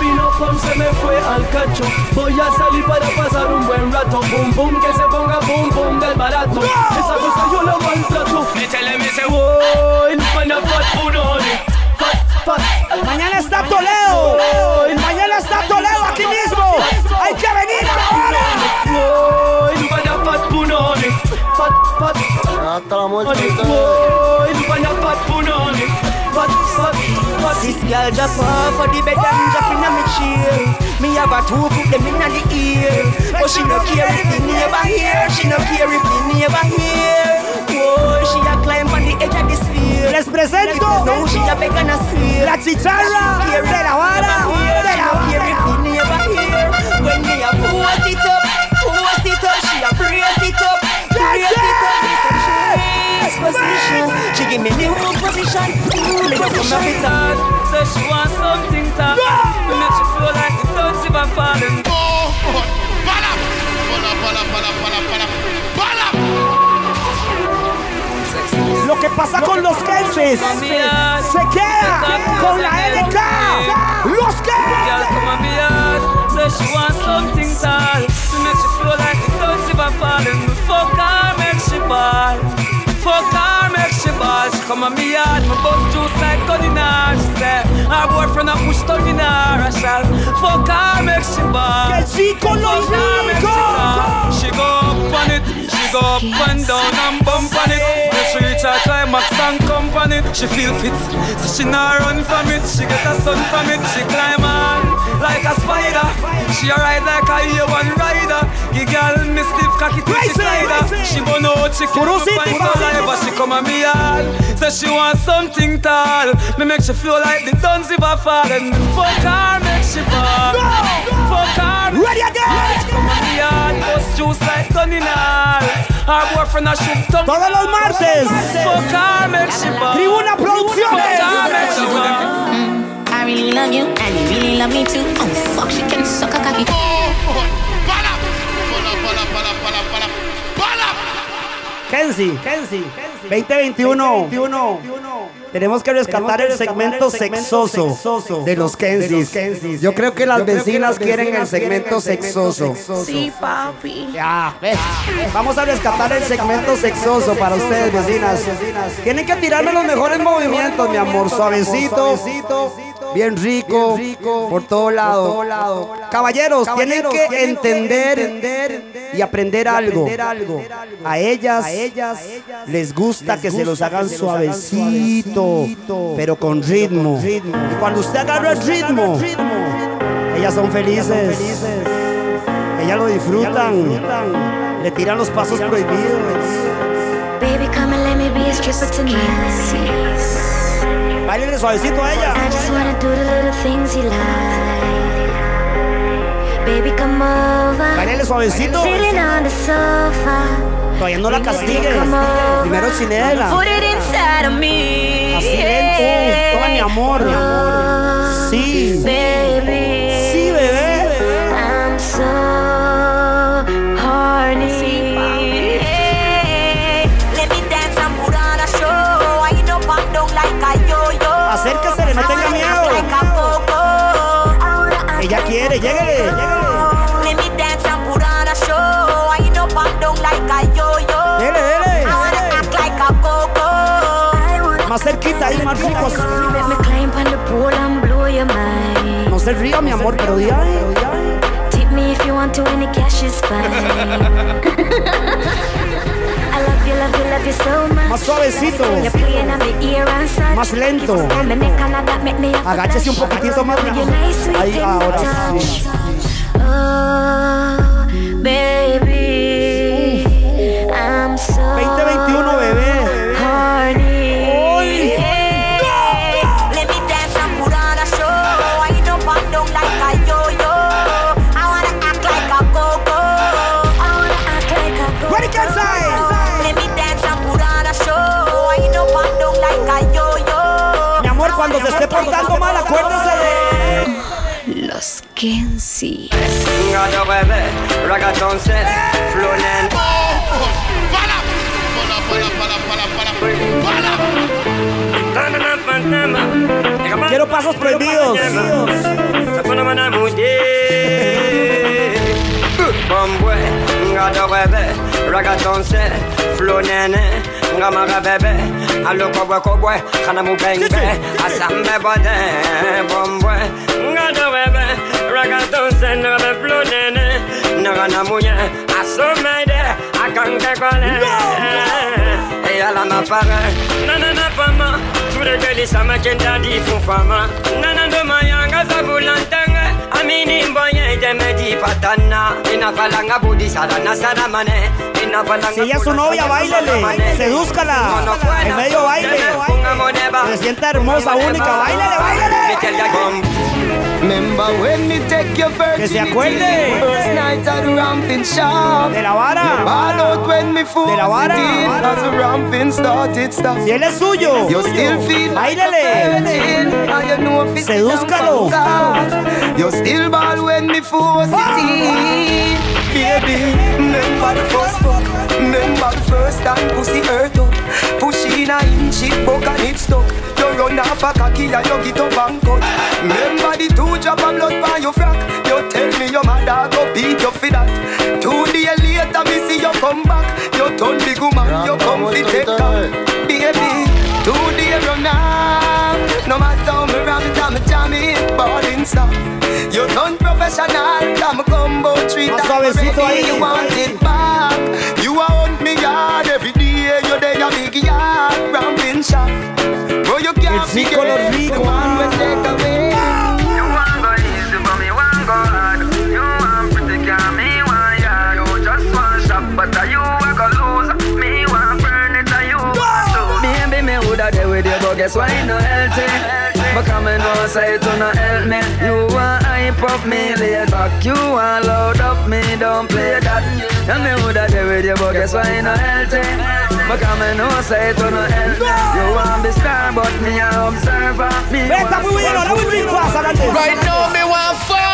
pino pum se me fue al cacho. Voy a salir para pasar un buen rato. Boom boom que se ponga boom boom del barato. Esa cosa yo la maltrato. Échale me se voy Pana fat punoni Fat fat. Mañana está Toledo. Mañana está Toledo aquí mismo. Hay que venir ahora. Voy Pana fat punoni Fat fat. Hasta la muerte. Voy Pana fat punoni Fat fat fat This girl just off for the bed and drop in me chair. Me have a two put them in the ear. But she no care if the neighbor hear. She no care if the neighbor hear. Whoa, she a climb on the edge of the sphere. Les presento No, she a beg and a swear. la chicharra de la vara. De la She no care if the neighbor hear. When me a force it up, force it up, she a brace it up, brace it up. Listen, she position. She give me new position. New me position. She so she wants something tough. No! To make you feel like the touch of a falling. Lo que pasa con los Kelsis se queda con la NK. Los Kelsis. She wants something tall to make you feel like the touch of a falling. Fuck her, make she ball. Fuck her, make she ball. She come on me yard, me bust juice like gun in her. She say, her boyfriend a push tongue in her. I shall fuck her, make she ball. Que sí con los make she go up on it, she go up and down and bump on it. When she reach her climax and come on it, she feel fit. So she not run from it, she get a sun from it. She climb on like a spider. She a ride like a A1 rider. Give girl me stiff cocky till she slider. She burn out, she kill up and saliva. She come on me yard, say she want something tall. Me make she feel like the duns if I fall and me fuck her, make she fall. Fuck her, ready again. Come on me yard, bust juice like gun in. Her boyfriend a shoot tongue. Todos los martes. Fuck her, make she fall. Tribuna Producciones. Fuck her, make she fall. I really love you and you really love me too. Oh fuck, she can suck a cocky. Kenzie, Kenzie, 2021. Tenemos que rescatar el segmento sexoso de los Kenzies. Yo creo que las vecinas quieren el segmento sexoso. Sí, papi. Ya. Vamos a rescatar el segmento sexoso para ustedes, vecinas. Tienen que tirarme los mejores movimientos, mi amor. Suavecito, bien rico, por todo lado. Caballeros, tienen que entender y aprender algo. A ellas les gusta que se los hagan suavecito, pero con ritmo. Y cuando usted agarra el ritmo, ellas son felices. Ellas lo disfrutan. Le tiran los pasos prohibidos. Baby, come and let me be a stripper tonight. Báilele suavecito a ella. I just wanna do the little things you like. Baby, come over. Báilele suavecito. Sitting on the sofa. Todavía no la castigue. Come over. Primero chinela. Put it inside of me. Así lento. Toma mi amor. Sí. Baby. Ella quiere, Let me dance and put on a show. Wind up and down like a yo-yo. Dele, dele. I wanna act like a coco. Más cerquita ahí, más ricos. Let me climb on the pole and blow your mind. No se ría, mi amor, pero di ay. Tip me if you want to, any cash is fine. Más suavecito. Más lento. Agáchese un poquitito más. Ahí ahora sí. Oh, baby. Los Kenzie. Gato bebé, ragaton set, flonen. Quiero pasos prohibidos. Gato bebé, ragaton set, flonen. Ngamaga nga maravebe alokobwe kobwe kana mubengbe asambe bode bombwe. Ngadowebe ragatonse nagabe flunene nagana munye asomede akanke kole. Eyala mapare nanana fama turegelisa makendadi fu fama. Nanandomayanga zabulantanga amini mbonye demedi patana. Inafalanga budisala nasalamane Si ella es su novia, bailele. Sedúzcala. En medio baile. Se sienta hermosa, única. Bailele, bailele. Remember when me take your first Que se acuerde. First night at the ramping shop De la vara. Out when me De la vara. it in As the ramping started stop Si él es suyo. You still feel like know Sedúzcalo. You still ball when me force it in Baby, remember the first pussy hurt up Push in a inch it buck and it stuck. You run off a cocky and you get up and cut. Remember the two drop of blood by your frack. You tell me your mother go beat you for that. Two days later me see you come back. You turn big woman, you come fi take that. Baby, two days run off. No matter how me ram it, I'm jamming, balling stop. You done professional, I'm a combo treat. Suavecito ahí. You want it back. You a hunt me yard every day. You there a big yard, ramping shop. Bro, you can't sí forget. color rico, The one we take away. You want go easy, but me want go hard. You want pretty, can me want yard. You just want shop, but are you a go lose? Me want burn it, are you want to? Baby, me woulda there with you, but guess why it no healthy? But come and know say it no help me. You want hype up me, lay back. You want load up me, don't play that. And me woulda there with you, but guess why it no healthy? But come and know say it no help me. You want to be star, but me a observer. Me Está muy bien, ahora muy bien, pasa, adelante. Right now me want fuck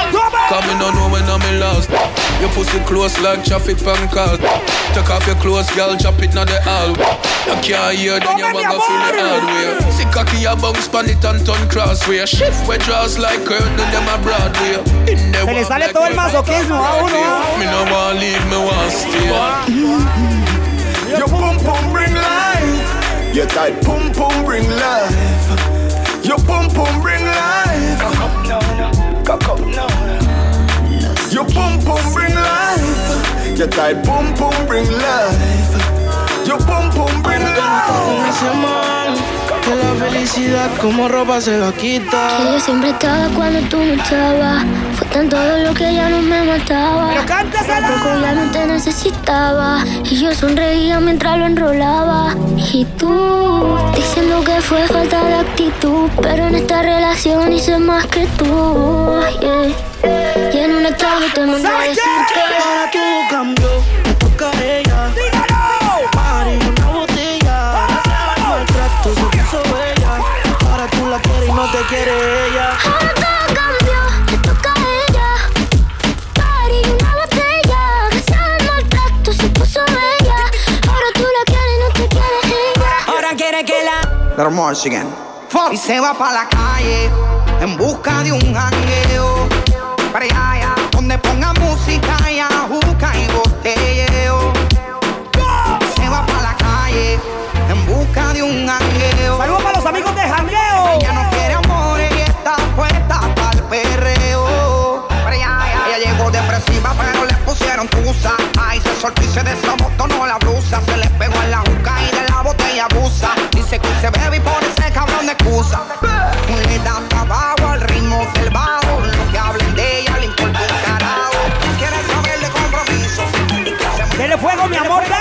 Come me no know when I'm in lost Your pussy close like traffic pan call. Take off your clothes, girl, drop it now the hall. You can't hear, then you wanna feel the hard way See cocky a bounce pan it and turn crossway. Shift where draws like curtain, them a Broadway. In the Se le sale todo el masoquismo a uno. Me no want leave, me want stay your boom boom bring life. Your tight boom boom bring life. Your boom boom bring life. Cock up, no, no. Your boom boom bring life. Your tight boom boom bring life. Your boom boom bring life. Que la felicidad como ropa se la quita. Que yo siempre estaba cuando tú no estabas. Fue tan todo lo que ya no me mataba. Pero cántasela. Tampoco ya no te necesitaba. Y yo sonreía mientras lo enrolaba. Y tú, diciendo que fue falta de actitud. Pero en esta relación hice más que tú. yeah. Y en un estado te mandé a decir que Ahora todo cambió, te quiere ella. Ahora todo cambió, le toca a ella. Party, una botella. Gracias al maltrato se puso bella. Ahora tú la quieres y no te quiere ella. Ahora quiere que la more again. Y se va pa' la calle en busca de un jangueo. Para allá, allá, donde ponga música y juca y botelleo. Se va pa' la calle en busca de un jangueo. Saludos para los amigos de jangueo. Soltó y se desabotonó la blusa. Se le pegó en la juca y de la botella abusa. Dice que se bebe y pone ese cabrón de excusa. Le da trabajo al ritmo del bajo. Lo que hablen de ella le importa un carajo. Quiere saber de compromiso. Dele fuego, mi amor, dale.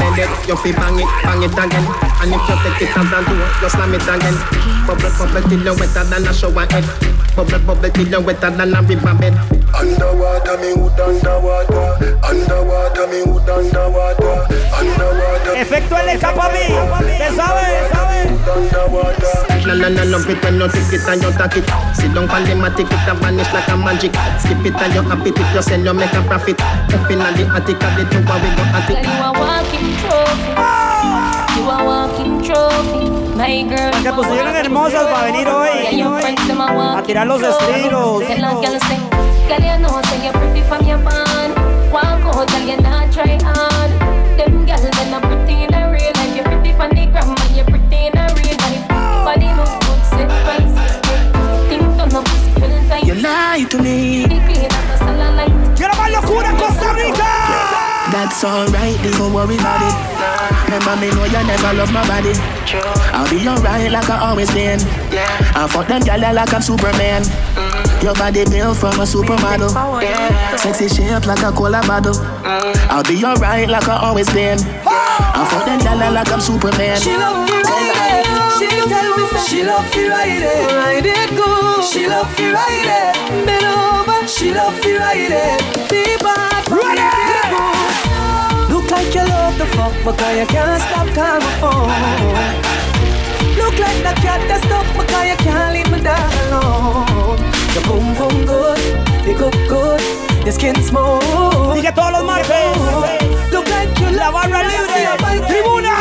And defend it, you feel bang it, bang it again. And if you take it and do it, you slam it again. Bubble, bubble till you wetter than a shower head. Bubble, bubble till you wetter than a river bed. Underwater, me hood underwater. Underwater, me hood underwater. Underwater. Efecto el escapa a mí. ¿Te sabes? No, no, no, love it when you take it and you take it. Sit down on the matic, it a vanish like a magic. Skip it and you happy if you sell, you make a profit. Up in the attic, of the two, we go at Girl, it. you a walking trophy. You a walking trophy. My girl, que pusieron hermosas para venir hoy. A tirar los estilos. You lie to me. That's alright, don't worry about it. Remember me know you never love my body. I'll be alright like I always been. I fuck them gyal like I'm Superman. Your body built from a supermodel. Sexy shape like a cola bottle. I'll be alright like I always been. I fuck them gyal like I'm Superman. She love me ride it. She tell me say she love me ride it. Ride it good. She love me ride it. Bend over. She love me ride it. Be bad. Ride it. Look like you love the fuck, because you can't stop calling my phone. Look like the cat that's stuck, because you can't leave me down alone. Your boom boom good, you cook good, your skin smooth. Dije todos los martes. Look like you La barra libre. Tribuna.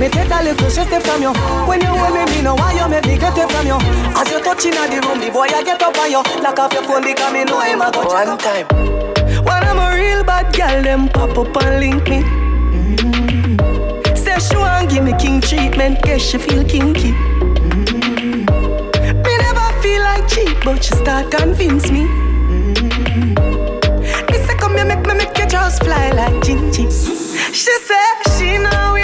me take a little shit from you. When you hold me, me know why you make me get it from you. As you touching at the room, the boy I get up on you. Lock off your phone because me know him a go One time. Bad girl, them pop up and link me. Mm. Say she want give me king treatment, guess she feel kinky. Mm. Me never feel like cheap, but she start convince me. Mm. Me say come here, make me make your jaws fly like Gingy. She say she know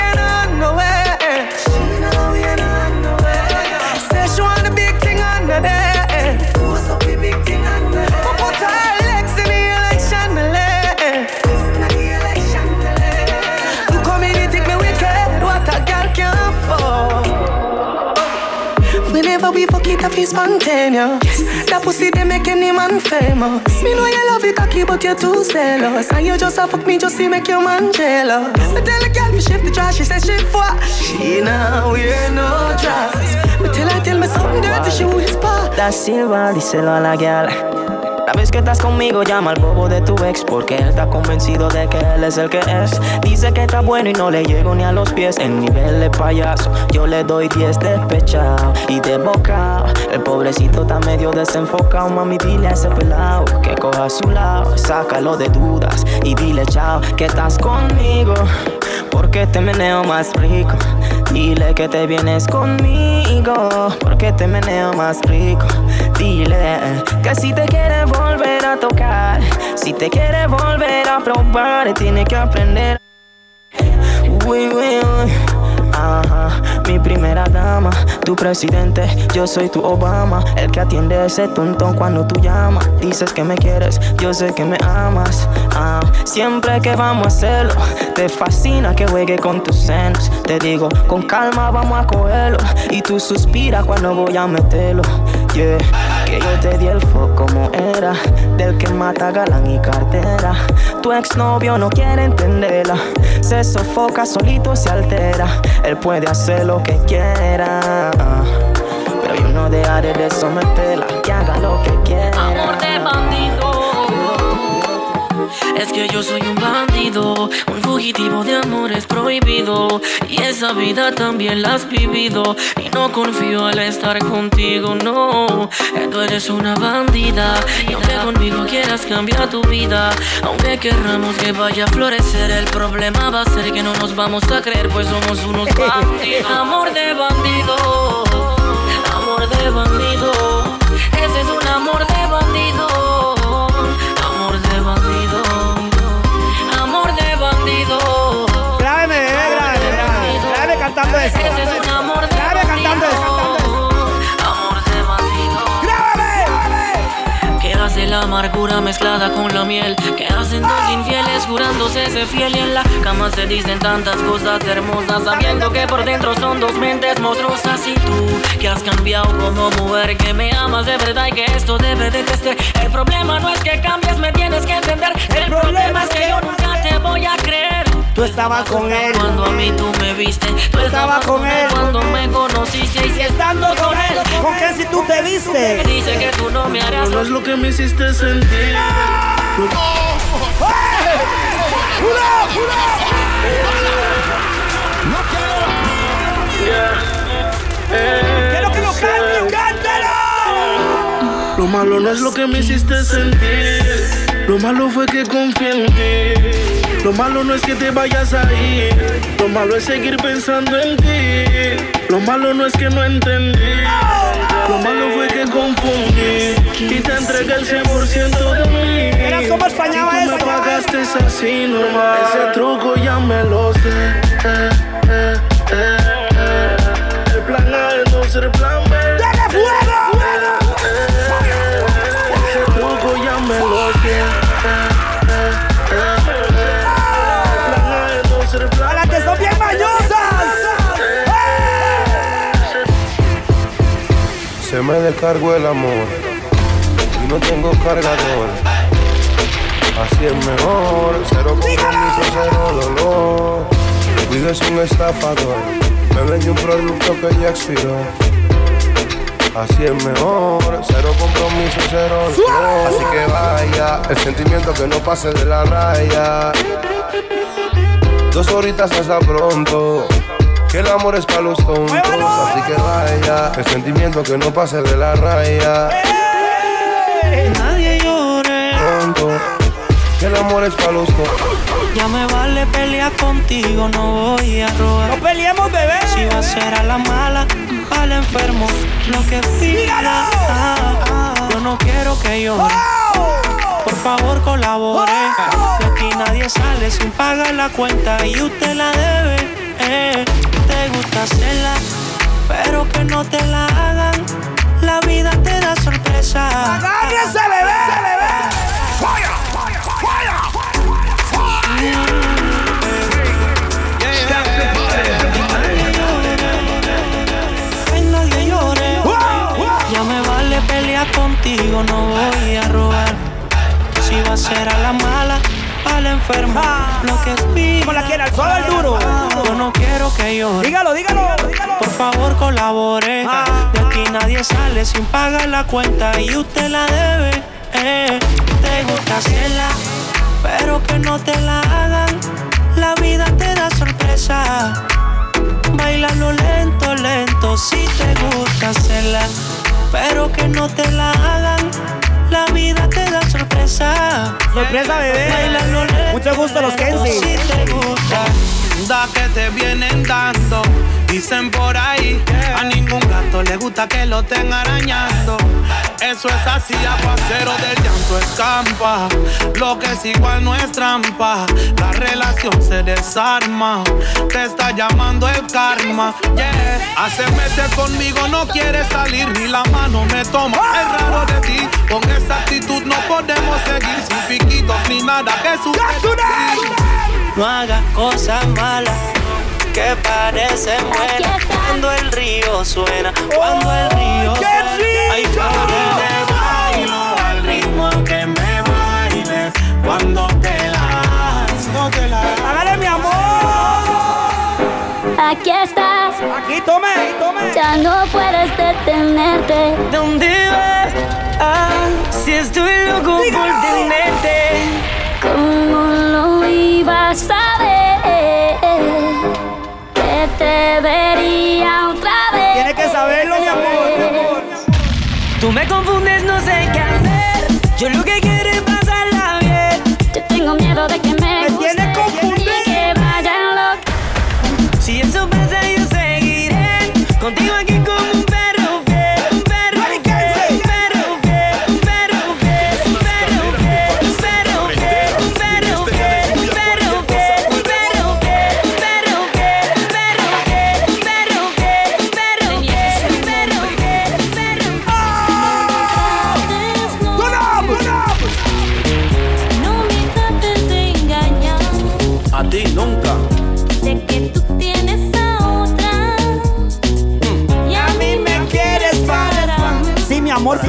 it up, it's spontaneous. That pussy they make any man famous. Me know you love it cocky, but you're too zealous. And you just a fuck me just to make your man jealous. I tell a girl to shift the trash, she says she what? She now wear no dress. But tell her tell me something dirty, she whisper. Da Silva, díselo a la La vez que estás conmigo, llama al bobo de tu ex porque él está convencido de que él es el que es. Dice que está bueno y no le llego ni a los pies. En nivel de payaso, yo le doy 10 despechado y de boca. El pobrecito está medio desenfocado. Mami, dile a ese pelado que coja a su lado. Sácalo de dudas y dile chao que estás conmigo porque te meneo más rico. Dile que te vienes conmigo porque te meneo más rico. Que si te quiere volver a tocar, si te quiere volver a probar, tiene que aprender. Uy, uy, uy. Ajá, mi primera dama, tu presidente, yo soy tu Obama, el que atiende ese tontón cuando tú llamas. Dices que me quieres, yo sé que me amas. Ah, siempre que vamos a hacerlo, te fascina que juegue con tus senos. Te digo, con calma vamos a cogerlo. Y tú suspiras cuando voy a meterlo. Que yo te di el foco como era, del que mata galán y cartera. Tu exnovio no quiere entenderla, se sofoca, solito se altera. Él puede hacer lo que quiera, pero yo no dejaré de someterla, que haga lo que quiera. Es que yo soy un bandido, un fugitivo de amores prohibido. Y esa vida también la has vivido. Y no confío al estar contigo, no. Tú eres una bandida. Y aunque conmigo quieras cambiar tu vida, aunque querramos que vaya a florecer, el problema va a ser que no nos vamos a creer, pues somos unos bandidos. Amor de bandido, amor de bandido. Ese es un amor de bandido. Ese es un amor de cantando eso. Amor de bandido. Que hace la amargura mezclada con la miel. Que hacen dos infieles jurándose ser fiel. Y en la cama se dicen tantas cosas hermosas. Sabiendo que por dentro son dos mentes monstruosas. Y tú, que has cambiado como mujer. Que me amas de verdad y que esto debe de ser. El problema no es que cambies, me tienes que entender. El problema es que yo nunca te voy a creer. Tú estabas con él. Cuando a mí tú me viste, tú estabas con él. Cuando me conociste y si estando con él, ¿Con qué si tú te viste? Dice que tú no me harás. No es lo que me hiciste sentir. Quiero que lo canten, cántalo. Lo malo no es lo que me hiciste sentir. Lo malo fue que confié en ti. Lo malo no es que te vayas a ir. Lo malo es seguir pensando en ti. Lo malo no es que no entendí. Lo malo fue que confundí. Y te entregué el 100% de mí. Españaba y tú esa, pagaste así nomás. Ese truco ya me lo sé. Eh, eh, eh, eh. El plan A es no ser plan Me descargó el amor y no tengo cargador. Así es mejor, cero compromiso, cero dolor. Cuido es un estafador, me vende un producto que ya expiró. Así es mejor, cero compromiso, cero dolor. Así que vaya, el sentimiento que no pase de la raya. Dos horitas hasta pronto. Que el amor es para los tontos, así que vaya. El sentimiento que no pase de la raya. Nadie llore. Tonto. Que el amor es para los tontos. Ya me vale pelear contigo, no voy a robar. No peleemos, bebé. Si va a ser a la mala, al enfermo, lo que pida. Yo no quiero que llore. Por favor, colabore. De aquí nadie sale sin pagar la cuenta y usted la debe. Eh, te gusta hacerla, pero que no te la hagan. La vida te da sorpresa. ¡Agárrese, bebé! Ya me vale pelear contigo, no voy a robar. Si va a ser a la mala, al enfermo, lo que pida. ¿Cómo la quiere? ¿Al suave duro? Yo no quiero que llore. Dígalo, dígalo, dígalo. Por favor, colabore. De aquí nadie sale sin pagar la cuenta y usted la debe. Eh, te gusta hacerla, pero que no te la hagan. La vida te da sorpresa. Bailalo lento, lento, si te gusta hacerla, pero que no te la hagan. La vida te da sorpresa. Sorpresa, bebé. Mucho gusto, los Kenzie. lento, Si te gusta. Que te vienen dando. Dicen por ahí, a ningún gato le gusta que lo estén arañando. Eso es así, aguacero del llanto escampa. Lo que es igual no es trampa. La relación se desarma. Te está llamando el karma. Yeah. Hace meses conmigo no quieres salir ni la mano me toma. Es raro de ti. Con esa actitud no podemos seguir sin piquitos ni nada que sucede. No hagas cosas malas que parecen buenas cuando el río suena, cuando el río suena. Ay, te bailo al ritmo que me bailes cuando te las, no te las. ¡Hágale, mi amor! Aquí estás. Aquí, tome, tome. Ya no puedes detenerte. ¿Dónde vas? Ah, si estoy loco por tenerte. ¿Cómo lo ibas a ver? Que te vería otra vez. Tiene que saberlo, mi amor. Tú me confundes, no sé qué hacer. Yo lo que quiero es pasarla bien. Yo tengo miedo de que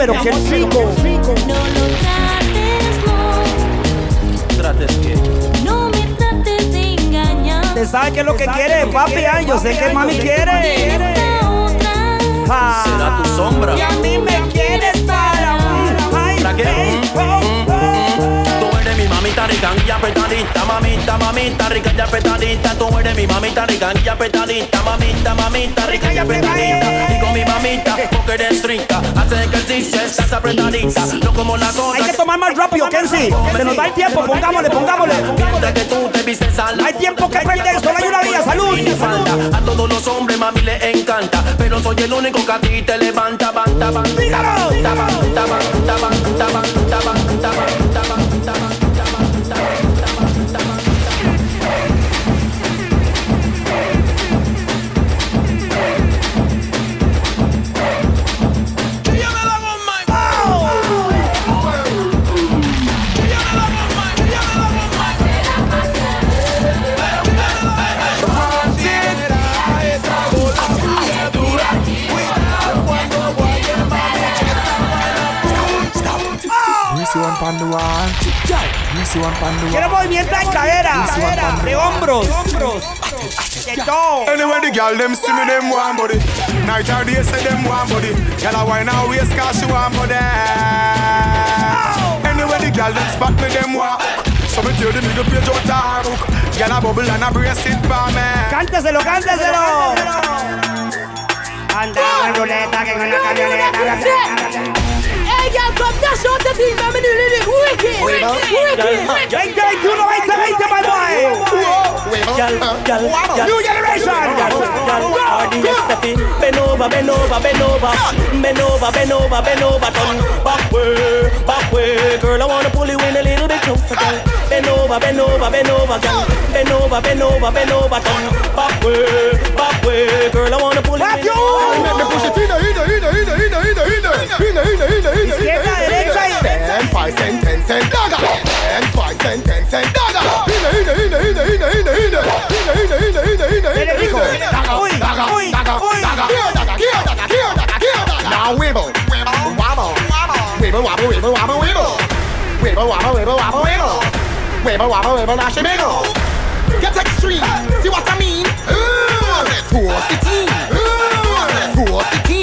pero qué rico. No lo trates, no. Trates que. No me trates de engañar. Usted sabe qué es lo que quiere, papi. Ay, yo sé que mami quiere. Ah. Será tu sombra. Y a mí me quieres para. Ay, ¿Para qué? Mamita rica y apretadita, mamita, mamita rica y apretadita. Tú eres mi mamita rica y apretadita, mamita, mamita rica y apretadita. Digo mi mamita porque eres rica, hace ejercicio, estás apretadita, no como. Hay que tomar más rápido, Kenzie. Se nos da el tiempo. Pongámosle, pongámosle. Que tú te vistes Hay tiempo que perder. Solo hay una vía. Salud. A todos los hombres mami le encanta, pero soy el único que a ti te levanta, banta, banta, Dígalo. banta, banta, banta, banta, banta, banta, banta, banta, banta, pan the wall. Press one pan the Quiero movimiento de cadera, de hombros, de todo. Anyway, the girl them see me them want body. Night or day say them want body. Girl I wine her waist 'cause she want body. Oh. Anyway, the girl them spot me them want. So me tell the middle page out her hook. Girl a bubble and a brace it for me. Cánteselo, cánteselo. Andamos en ruleta que con la camioneta. Hey, girl, come dash out the thing, I'm in it wicked, wicked, wicked. 2021, 2020, my boy. New generation. Bend over, bend over, bend over, bend over, bend over, bend over, turn back way, back way. Girl, I wanna pull you in a little bit closer, girl. Bend over, bend over, bend over, girl. Bend over, bend over, bend over, turn back way, back way. Girl, I wanna pull you in. Let me push it in, in, in, in, in, in, in, in, in, in, in, in, cent dagger. Ten five cent, ten cent dagger. Hine, hine, hine, hine, hine, hine, hine, hine, hine, hine, hine, hine, hine. Dagger, dagger, dagger, dagger. Here, dagger, here, dagger, here, dagger, here, dagger. Now wibble, wibble, wobble, wibble, wobble, wibble, wobble, wibble, wibble, wobble, wibble, wobble, wibble, wibble, wobble, wibble, now she mingle. Get extreme, see what I mean? Ooh, 416, ooh, 416.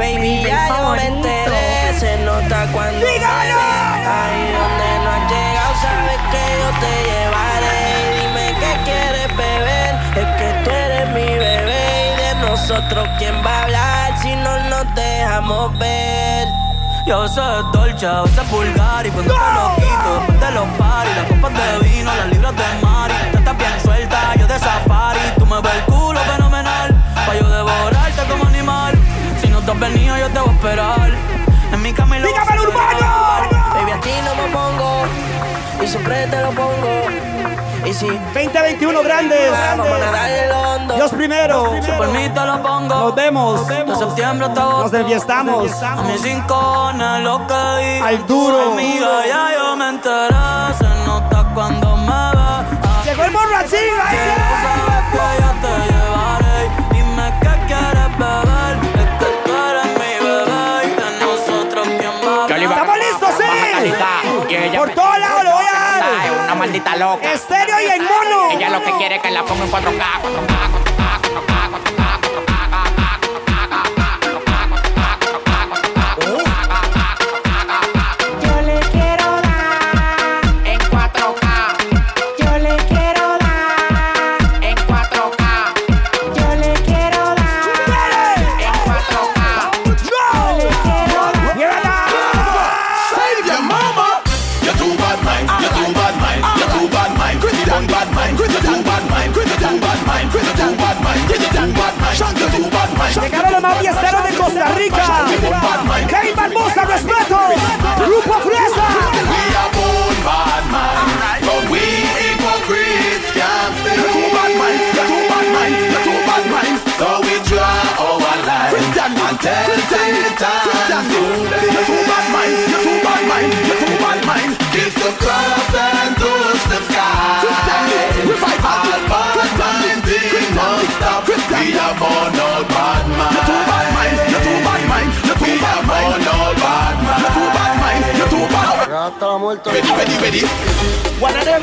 Baby, ya yo me enteré, se nota cuando me. Ahí donde no has llegado, sabes que yo te llevaré. Dime qué quieres beber, es que tú eres mi bebé. Y de nosotros, ¿quién va a hablar si no nos dejamos ver? Yo sé dolce, a veces vulgar. Y cuando te lo quito después de los paris, las copas de vino, las libras de mari, tú estás bien suelta, yo de safari, tú me ves el culo fenomenal, pa' yo devorarte como animal, te has venido yo te voy a esperar, en mi camino ¡Dígame el urbano! Baby, a ti no me pongo y siempre te lo pongo. Y si 2021 grandes. Dios primero. Si por mí te lo pongo. Nos vemos. De septiembre hasta agosto. Nos enfiestamos. A mis cinco lo que. Al duro. Amiga, ya yo me enteré. Se nota cuando me ve. Llegó el borrachín. Maldita loca. Estéreo y en mono. Ella lo que quiere es que la ponga en 4K, 4K, 4K, 4K, Más fiesteros de Costa Rica. Kevin Barbosa, respeto. Grupo Fresa. We are bad we hypocrites can't. You're too bad mind, you're too bad mind, you're too bad mind. So we draw our You're too bad mind, you're too bad mind, you're too bad mind. The cross and touch the sky. Ready. One of them,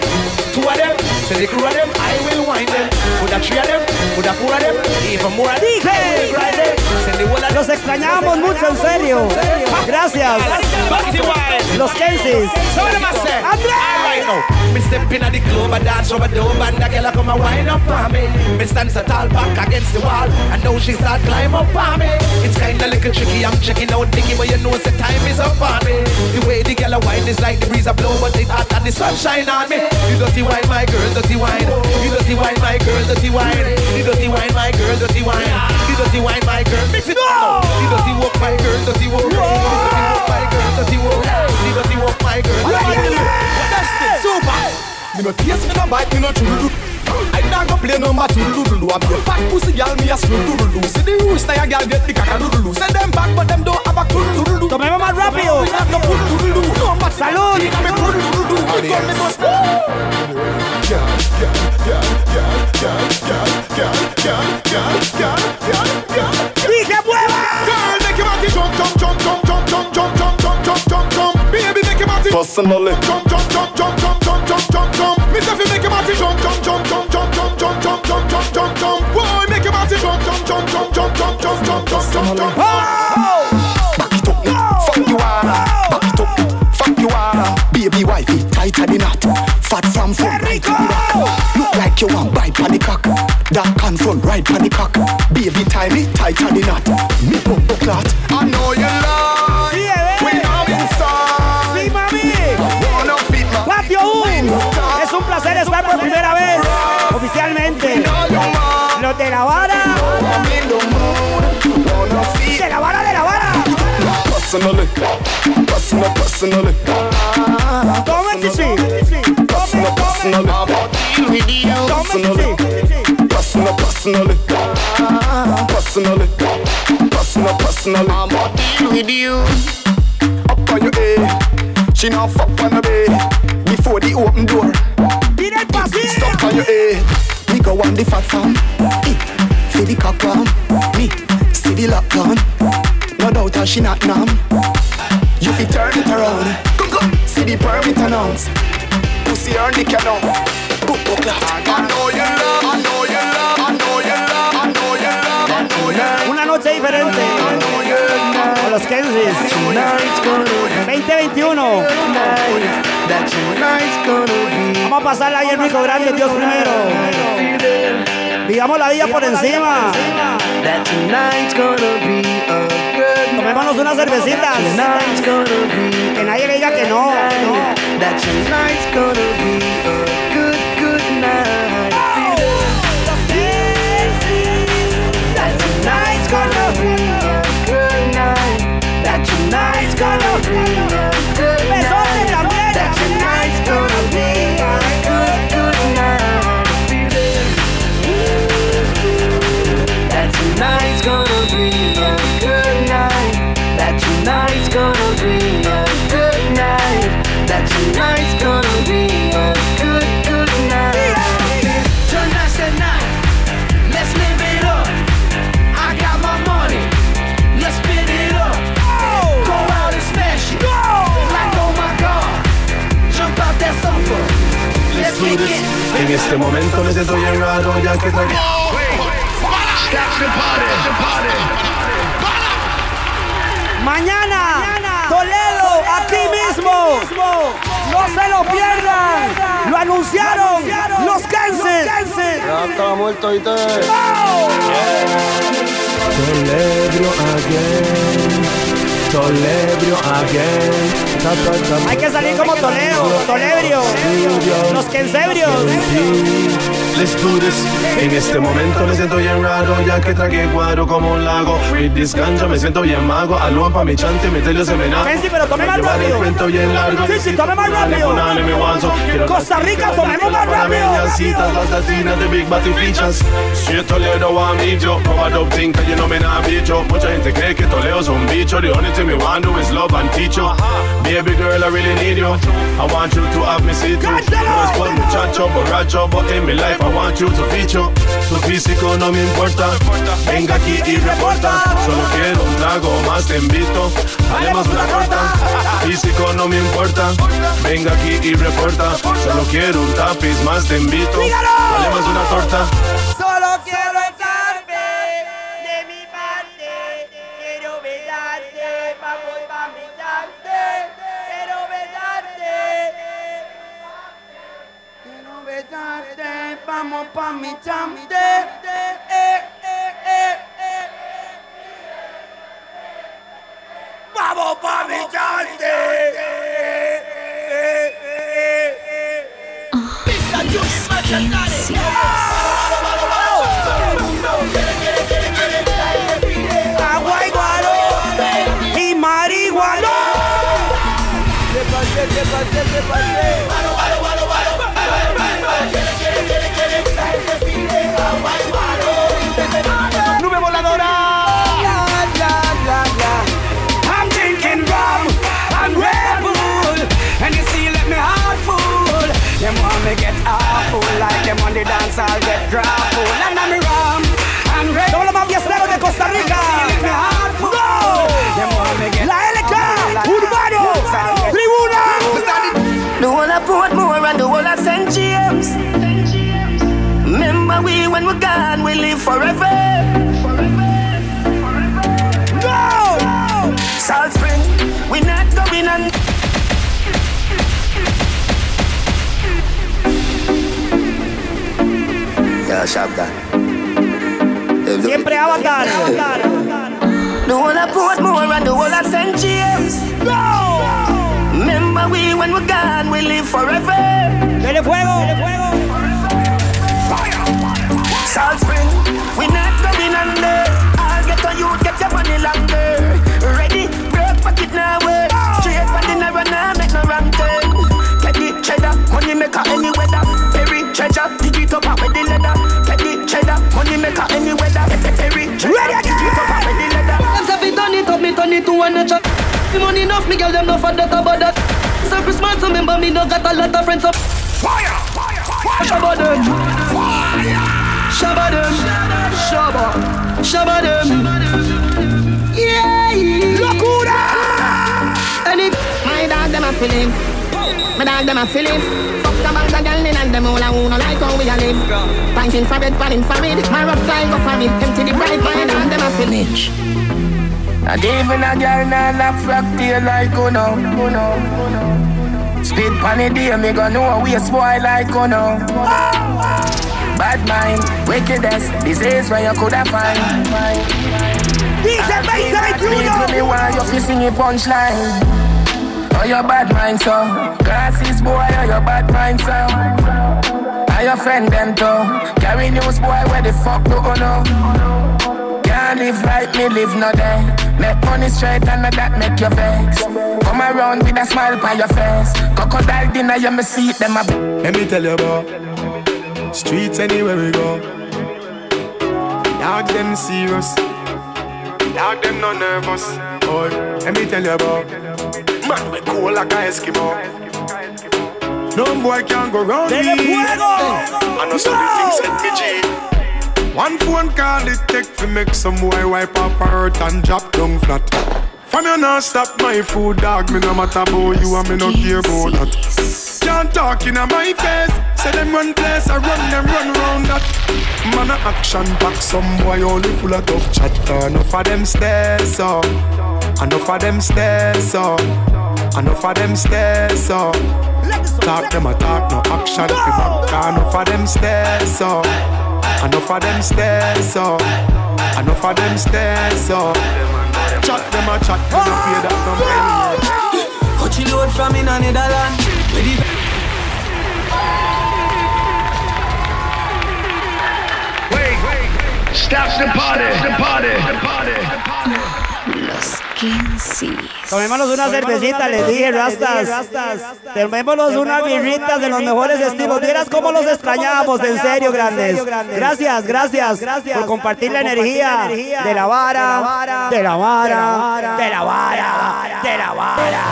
two of them, say the crew of them, I will wind them. Put a three of them, put a four of them, even more of them. I will grind Los extrañamos mucho, en serio. Gracias. Los Kensis. Me step in at the club, I dance over the dome, and the girl come and wind up on me. Me stand so tall back against the wall, and now she start climb up on me. It's kinda little tricky, I'm checking out Nicky, but you know the time is up on me. The way the girl a wine is like the breeze a blow, but it hot and the sunshine on me. You dirty wine, my girl, dirty wine. You dirty wine, my girl, dirty wine. You dirty wine, my girl, dirty wine. You dirty wine, my girl, mix it up now. You dirty walk, my girl, dirty walk. You dirty walk, my girl, dirty walk. You dirty walk, my girl. What that's it? Super. Me no taste, me no bite, me no chew. I dog go play number two doodle do. I be a fat pussy girl, me a slow doodle do. See the rooster a girl get the caca a do. Say them back, but them don't have a cool doodle do. Tomé mamá rápido. We have no cool doodle do. Number two. Salud. Me come cool doodle do. Me come me go school. Girl, girl, girl, girl, girl, girl, girl, girl, girl, girl, girl, girl. Dije mueva. Girl, make your body jump, jump, jump, jump, jump, jump, jump. Personally. jump, jump, jump, jump, jump, jump, jump, jump, jump. Me say fi make your body jump, jump, jump, jump, jump, jump, jump, jump, jump, jump, jump, jump. Boy, make your body jump, jump, jump, jump, jump, jump, jump, jump, jump, jump, jump. Back it up fuck you wanna. Back it up, fuck you wanna. Baby wifey, tighter than knot. Fat from front, right to the back. Look like you want bite on the cock. Dark and front, right on the cock. Baby tie me tighter than knot. Me pump the clot. I know you love. Personally. Personal, personally. Tome, chichi. Personal, personally. Personally. Personal, personally. Personally. Personal, personally. I'm a deal with you. Up on your A. She now fuck on the bay. Before the open door. Stop on your A. Me go on the fat farm. See the cock on. Me see the lock on. No doubt how she not numb. You fi turn it around. Come come. See the permit announce. Pussy earn the canon. Book book la. I know you love. I know you love. I know you love. I know you love. I know you love. Una noche diferente. Con los Kensis. 2021. Vamos a pasarla bien rico grande, Dios primero. Vivamos la vida por encima. Tomémonos unas cervecitas. Que nadie le diga que no. Mañana, Toledo, Toledo, aquí mismo. No se lo pierdan. Lo anunciaron. Los Kansas. Muerto again. Again. Hay que salir como Toledo, Tolebrio, los Kensebrios. Let's do this. En este momento me siento bien raro ya que tragué cuadro como un lago. With this ganja me siento bien mago. Aló pa' mi chante, mi telio se me nago. Kensi, pero tome más rápido. cuento bien largo. Sí, sí, tome más rápido. Costa Rica, tomemos más rápido. las latinas de Big Batty Features. Si Toledo want me yo, no think que you know me not bicho. Mucha gente cree que Toledo es un bicho. The only thing me want do is love and teach. Baby girl, I really need you. I want you to have me see too. No es por muchacho, borracho, but in my life I want you to feature. Tu físico no me importa. Venga aquí y reporta. Solo quiero un trago más, te invito. Haremos una torta. Físico no me importa. Venga aquí y reporta. Solo quiero un tapiz más, te invito. Haremos una torta. Vamos pa' mi chante. Eh, eh, eh, eh. Vamos pa' mi chante. Agua y guaro y marihuana. ¿Qué all get grappled And I'm ram And red Todos los mafioseros de Costa Rica. Go! La LK Urbano Tribuna The whole of Portmore and the whole of St. James. Remember we when we're gone we live forever. Forever. Forever. Go! Salt Spring we're not going on. Yeah, sharp that. Siempre Avatar. The whole of Portmore and the whole of St. James. No! Remember we when we're gone, we live forever. Dele fuego. Salt Spring, we not going under. I'll get on you, get your money longer. Ready, break pocket now, eh. way. Straight for dinner and now make no wrong turn. Teddy cheddar, money maker any weather. Perry treasure, pick it up out with the leather. Teddy cheddar, money maker any weather. Perry treasure, pick it up out with the leather. Them say fi turn it up, me turn it to one notch up. Me money enough, me girl them no for that about that. So Christmas, remember me no got a lot of friends up. Fire, fire, fire. Shabba them. Fire. Shabba them. Shabba. Shabba them. Yeah. Locura. Any. My dog them a feeling. My dog them a feeling. Them all a who no like how we a live. Punching for it, panning for it. My rough fly go for it. Empty the bright. My dog them a feeling. Not even a girl nah lock flock tail like Uno. Uno. Speed pon the day, me go know we a spoil like Uno. Bad mind, wickedest, disease where you coulda find. DJ Bass People me want you fi sing a punchline. Oh your bad mind so, glasses boy, oh your bad mind so. Are your friend them too? Carry news boy, where the fuck do you know? Can't live like me live no day. Make money straight and that make you vex. Come around with a smile on your face. Crocodile dinner, you me see them a. Let me tell you about streets anywhere we go. Dog them serious. Dog them no nervous. Boy, let me tell you about man we cool like a Eskimo. No boy can go round me. I know some things set me G. One phone call it take to make some boy wipe up her hurt and drop down flat. From you not stop my food, dog. Me no matter about you and me no care about that. Can't talk in my face. Say them run place, I run them run round that. Man a action back, some boy only full of tough chat. Enough of them stairs so, enough of them stairs so, enough of them stairs so. Talk them a talk, no action. Fi back, enough of them stairs so, enough of them stairs so, enough of them stairs so. Chat them a chat, me no pay that no money. Coachy load from in a Netherland. Where the Stop the party, the party, the party. Tomémonos una cervecita, les dije, Rastas. Tomémonos unas birritas de los mejores estilos. Vieras cómo los extrañamos, en serio, grandes. Gracias, gracias por compartir la energía de la vara, de la vara, de la vara, de la vara.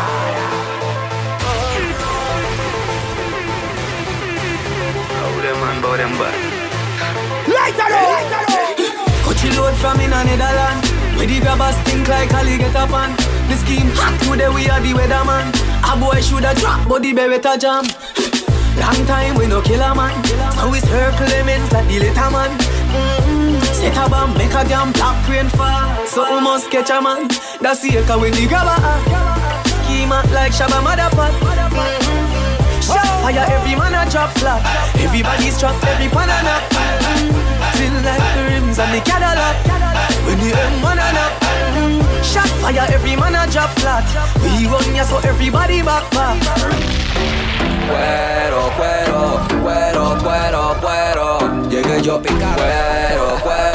Coachy load from in a Where the grabbers think like Ali get up. The scheme hot today we are the weatherman. A boy shoulda drop, but the beretta jam. Long time we no kill a man. So we circle lemons like the little man. Mm-mm. Set a bomb, make a damn black rain fall. So we must catch a man. That's the echo when the grabber act like Shabba Motherpot. Mm-mm. Shot fire, every man a drop flat. Everybody's trapped, every pan a knock. Mm. Feel like the rims and the Cadillac. When the M1 a knock. Mm. Shot fire, every man a drop flat. We run ya so everybody back back. Cuero, cuero, cuero, cuero, cuero. Llegué yo picar. Cuero, cuero.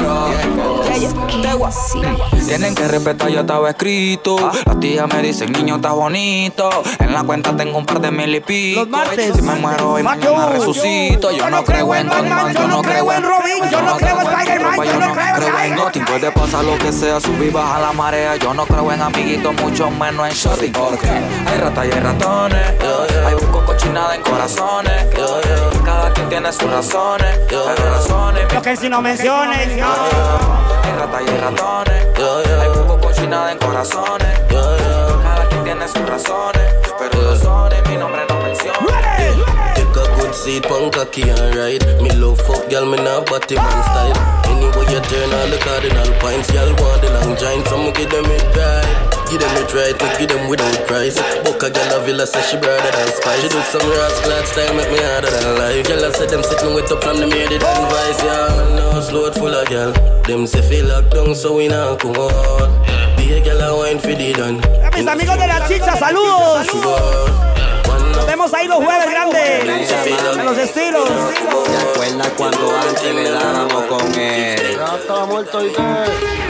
Tienen que respetar, yo estaba escrito. Las tías me dicen, niño, estás bonito. En la cuenta tengo un par de mil y pico. Si me muero hoy, mañana resucito. Yo no creo en Batman, yo no creo en Robin, yo no creo en Spider-Man, yo no creo en Nothing. Puede pasar lo que sea, subir, baja la marea. Yo no creo en amiguitos, mucho menos en shorty. Porque hay ratas y hay ratones. Hay busco cochinada en corazones. Cada quien tiene sus razones. Pero razones. Lo que si no menciones, no. Hay ratas y ratones. Hay busco cochinada en corazones. Cada quien tiene sus razones. Pero razones, mi nombre no menciona. Take a good seat punk cocky alright. Me love fuck girl, me not body man style. Anyway you turn all the cardinal points, y'all want the long giant, so me give them it right. Give them it right, we give them without price. Book a girl a villa, say she brother than spice. She do some rascal style, make me harder than life. Girl I say them sitting with up from the made it advice, yeah. No slow it full of girl. Them say feel locked down, so we not come out. Be a girl a wine for the done. A mis amigos de la chicha, saludos. Nos vemos ahí los jueves grandes. En los estilos. ¿Te acuerdas cuando antes le dábamos con él? Ya estaba muerto y qué.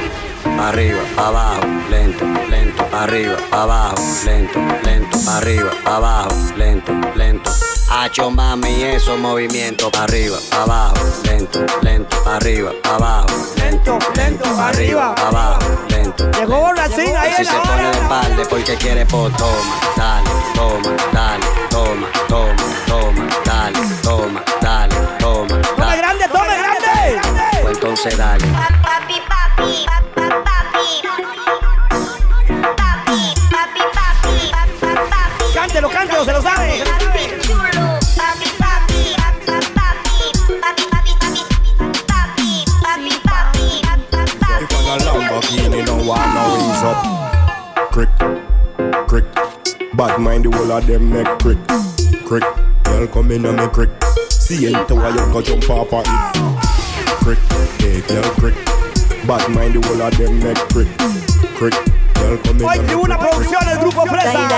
Arriba, abajo, lento, lento, arriba, abajo, lento, lento, arriba, abajo, lento, lento. Hacho mami, esos movimientos, arriba, abajo, lento, lento, arriba, abajo, lento, lento, arriba, abajo, lento. Llegó borrachín ahí Si se pone de espalda porque quiere por toma, dale, toma, dale, toma, toma, toma, dale, toma, dale, toma, Tome grande, tome grande. Pues entonces dale. Papi, papi, papi. Papi, papi, papi, papi, papi. If I'm a Lamborghini, no no ease up. Crick, crick. Bad mind the whole of them make crick, crick. Girl come in and me crick. See into why you go jump off of it. Crick, hey girl crick. Bad mind the whole of them make crick, crick. Oye, una producción el grupo Fresa.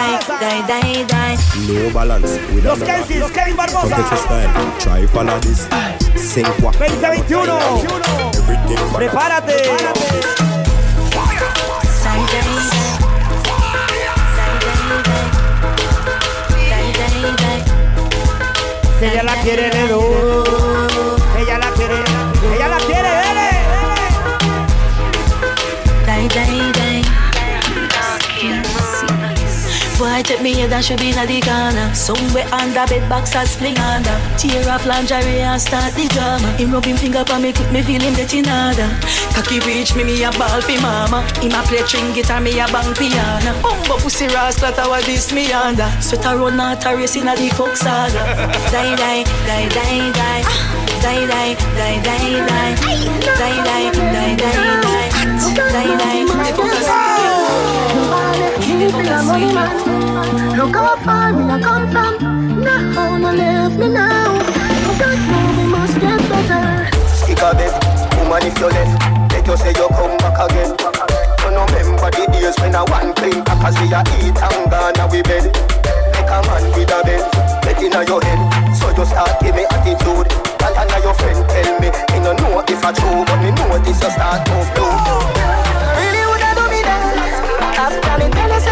No balance. Los Kensis, los Kevin Barbosa. 2021. Prepárate. Ella la quiere de luz. Boy, take me head and should be in the corner. Somewhere under bed box and sling under. Tear off lingerie and start the drama. Him rub him finger for me, quick me feel him getting harder. Cocky reach me, me a ball fi mama. Him a play string guitar, me a bang piano. Bumbo pussy rascal, that was this me under. Sweat a run out a race in a the coke saga. Die, die, die, die, die. Die, die, die, die, die. Die, die, die, die, die. Die, die, focus Look how far we done come from. Now, no leave me now. Don't know we must get better. Stick a bit, woman if you left Let you say you come back again You know remember the days when I one clean Cause we a eat and gone now we bed Make a man with a bed Get inna your head So you start give me attitude That and your friend tell me Me no know if I true But me know this you start move blue Really woulda do me that. After me tell you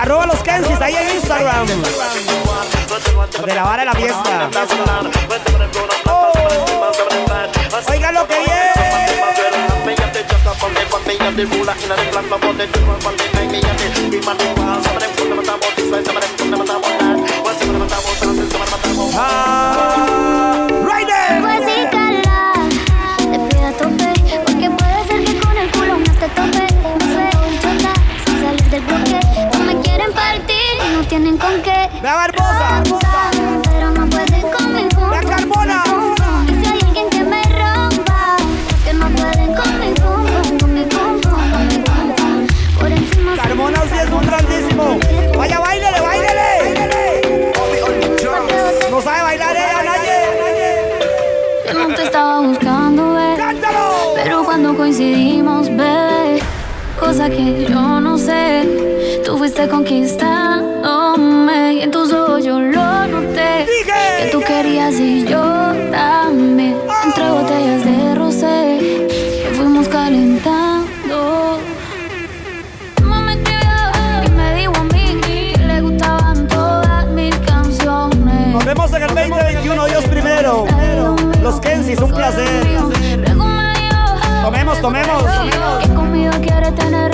Arroba los Kensis ahí en Instagram. De la vara de la fiesta. Oh. Lo que viene. Ah. Que yo no sé, tú fuiste conquistándome. Y en tus ojos yo lo noté. Que tú querías y yo también. Entre botellas de rosé que fuimos calentando. Escribió y me dijo a mí que le gustaban todas mis canciones. Nos vemos en el 2021, Dios primero. Los Kensis, un placer. Tomemos, tomemos, tomemos. que conmigo quiere tener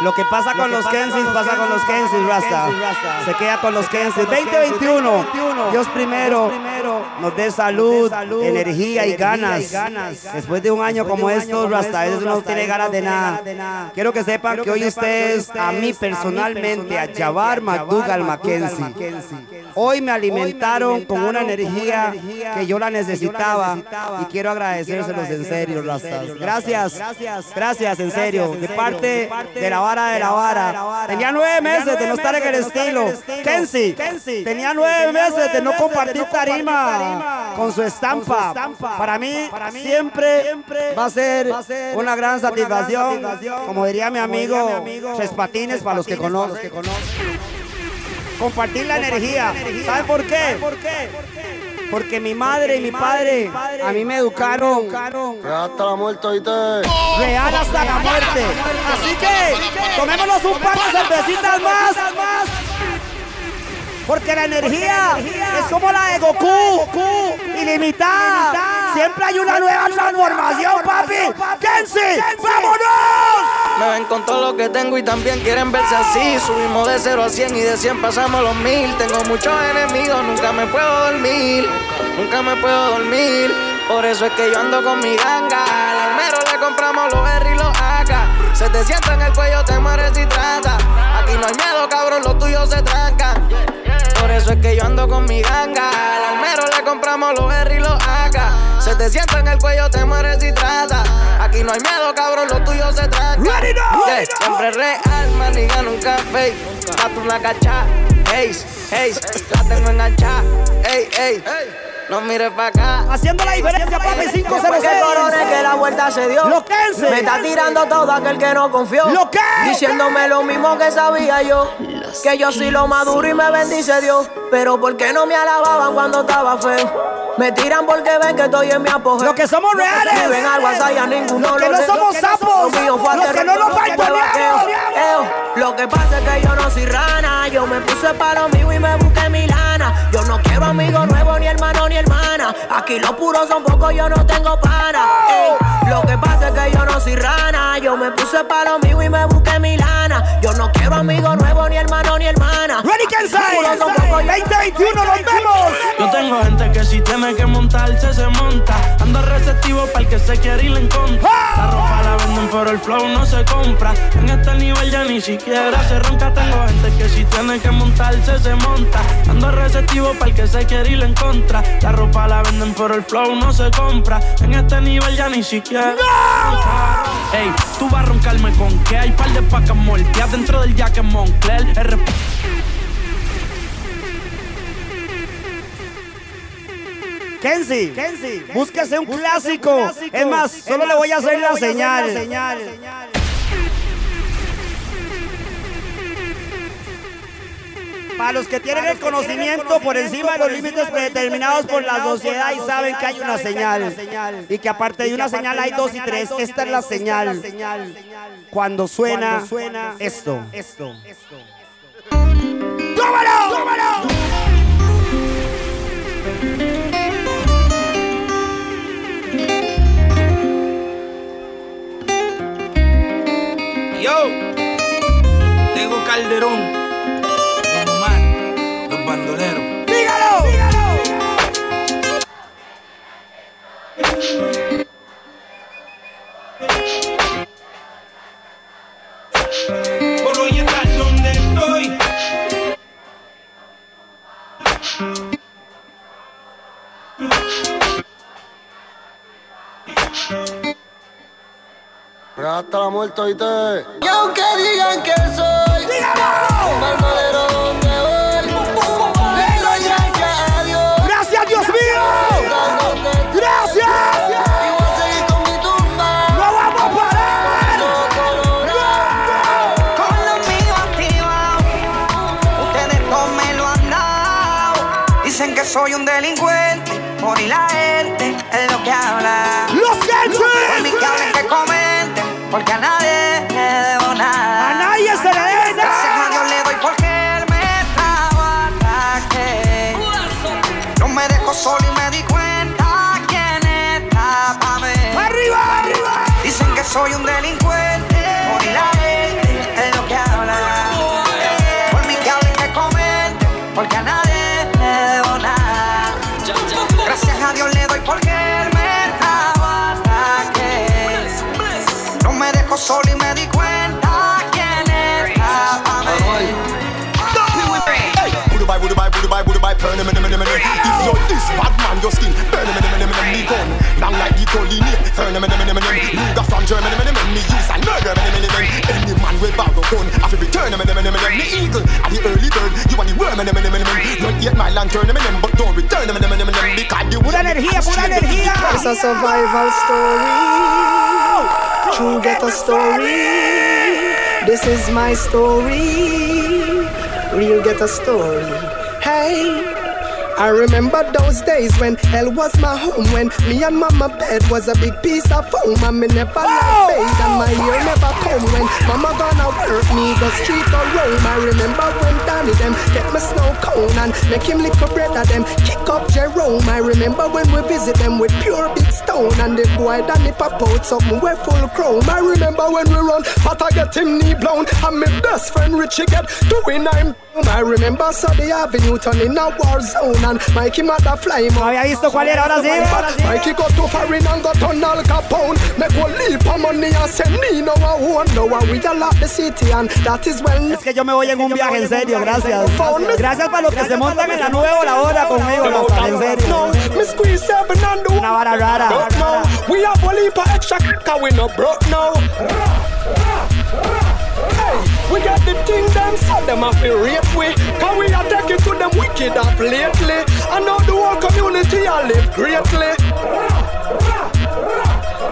Lo que pasa con los Kensis pasa con los Kensis, Rasta. Se queda con los Kensis. 2021. Dios primero nos dé salud, energía y ganas. Después de un año como estos, Rasta, a veces uno no tiene ganas de nada. Quiero que sepan que hoy ustedes, a mí personalmente, a Jabbar McDougall Mackenzie, hoy me alimentaron con una energía que yo la necesitaba y quiero agradecérselos en serio, Rasta. Gracias, gracias, en serio. De parte de la vara de la vara. Tenía nueve meses de no estar en el estilo. Kenzie, tenía nueve meses de no compartir tarima con su estampa. Para mí, siempre va a ser una gran satisfacción. Como diría mi amigo, tres patines para los que conocen. Compartir la energía. ¿Saben por qué? Porque mi madre y mi padre a mí me educaron Hasta la muerte, ¿oíste? real hasta la muerte. Así que tomémonos un par de cervecitas más. Porque la energía es como la de Goku, ilimitada. Siempre hay una nueva transformación, papi. Kenzie, vámonos. Me ven con todo lo que tengo y también quieren verse así. Subimos de 0 a 100 y de 100 pasamos los mil. Tengo muchos enemigos, nunca me puedo dormir. Nunca me puedo dormir. Por eso es que yo ando con mi ganga. Al almero le compramos los R y los AK. Se te sienta en el cuello, te mueres si trata. Aquí no hay miedo, cabrón, los tuyos se trancan. Por eso es que yo ando con mi ganga. Al almero le compramos los R y los AK. Se te sienta en el cuello, te mueres si trata. Aquí no hay miedo, cabrón, los tuyos se trancan. Yeah, Siempre real, maniga, nunca fake. Mato una cacha, hey, hey, la tengo enganchada, ey, ey. No mires pa' acá. Haciendo la diferencia, papi, 506. Porque corones que la vuelta se dio. Lo que. Me está tirando todo aquel que no confió. Lo que. Diciéndome lo mismo que sabía yo. Que yo soy lo maduro y me bendice Dios. Pero ¿por qué no me alababan cuando estaba feo? Me tiran porque ven que estoy en mi apogeo. Los que somos reales. Si ven algo así, a ninguno Los que no somos sapos. Los que no nos balconeamos. que Lo que pasa es que yo no soy rana. Yo me puse para lo mío y me busqué mi lana. Yo no quiero amigos nuevos, ni hermano ni hermana. Aquí los puros son pocos, yo no tengo pana. Ey, Lo que pasa es que yo me puse para lo mío y me busqué mi lana. Yo no quiero amigo nuevo, ni hermano, ni hermana. Ready, Kensai. 2021, nos vemos. Yo tengo gente que si tiene que montarse, se monta. Ando receptivo para el que se quiere ir en contra. La ropa la venden, pero el flow no se compra. En este nivel ya ni siquiera se ronca. Tengo gente que si tiene que montarse, se monta. Ando receptivo para el que se quiere ir en contra. La ropa la venden, pero el flow no se compra. En este nivel ya ni siquiera. Ey, tú vas a roncarme con que hay par de pacas molteadas dentro del jacket Moncler. R- Kenzie, búsquese un clásico. Es más, solo le voy a hacer la señal. Para los que tienen el conocimiento por encima de los límites predeterminados por la sociedad y saben que hay una señal. Y que aparte de una señal hay dos y tres. Esta es la señal. Cuando suena esto. ¡Tómalo! ¡Tómalo! Yo, Tego Calderón, Muerte, oíste. Y aunque digan que soy your skin. Burn them, them, them, them, gun. Long like the colonial. Turn them, them, them, them. Luger from Germany, them, them, me use and murder, them, them, them. Any man will bow the gun. I feel return them, them, them, them. The eagle and the early bird. You are the worm, them, them, them, them. Don't eat my lantern, them, them, but don't return them, them, them, them. Because you will. Put it here, put it here. It's a survival story. True ghetto story. This is my story. Real ghetto story. I remember those days when hell was my home When me and mama bed was a big piece of foam And me never like bathe and my ear never come When mama gonna work me. The street or roam I remember when Danny them get me snow cone And make him lick a bread of them. Kick up Jerome. I remember when we visit them with pure big stone And the boy Danny pop out something we full chrome. I remember when we run but I get him knee blown And my best friend Richie get doing I'm I remember Sunday Avenue turning a war zone And Mikey mother fly No había visto cuál era, ahora sí. Mikey go to foreign and got on Al Capone Make one leap of money and say me no I won't know I we a lot the city and that is well Es que yo me voy en un viaje, en serio, gracias. Gracias para los que se montan en la nube voladora conmigo, Pastor, en serio. No, me squeeze seven and do Una vara rara. Now. We have a leap of extra cause we no broke now we got the thing them so them have to rape we Cause we are taking to them wicked up lately I know the whole community I live greatly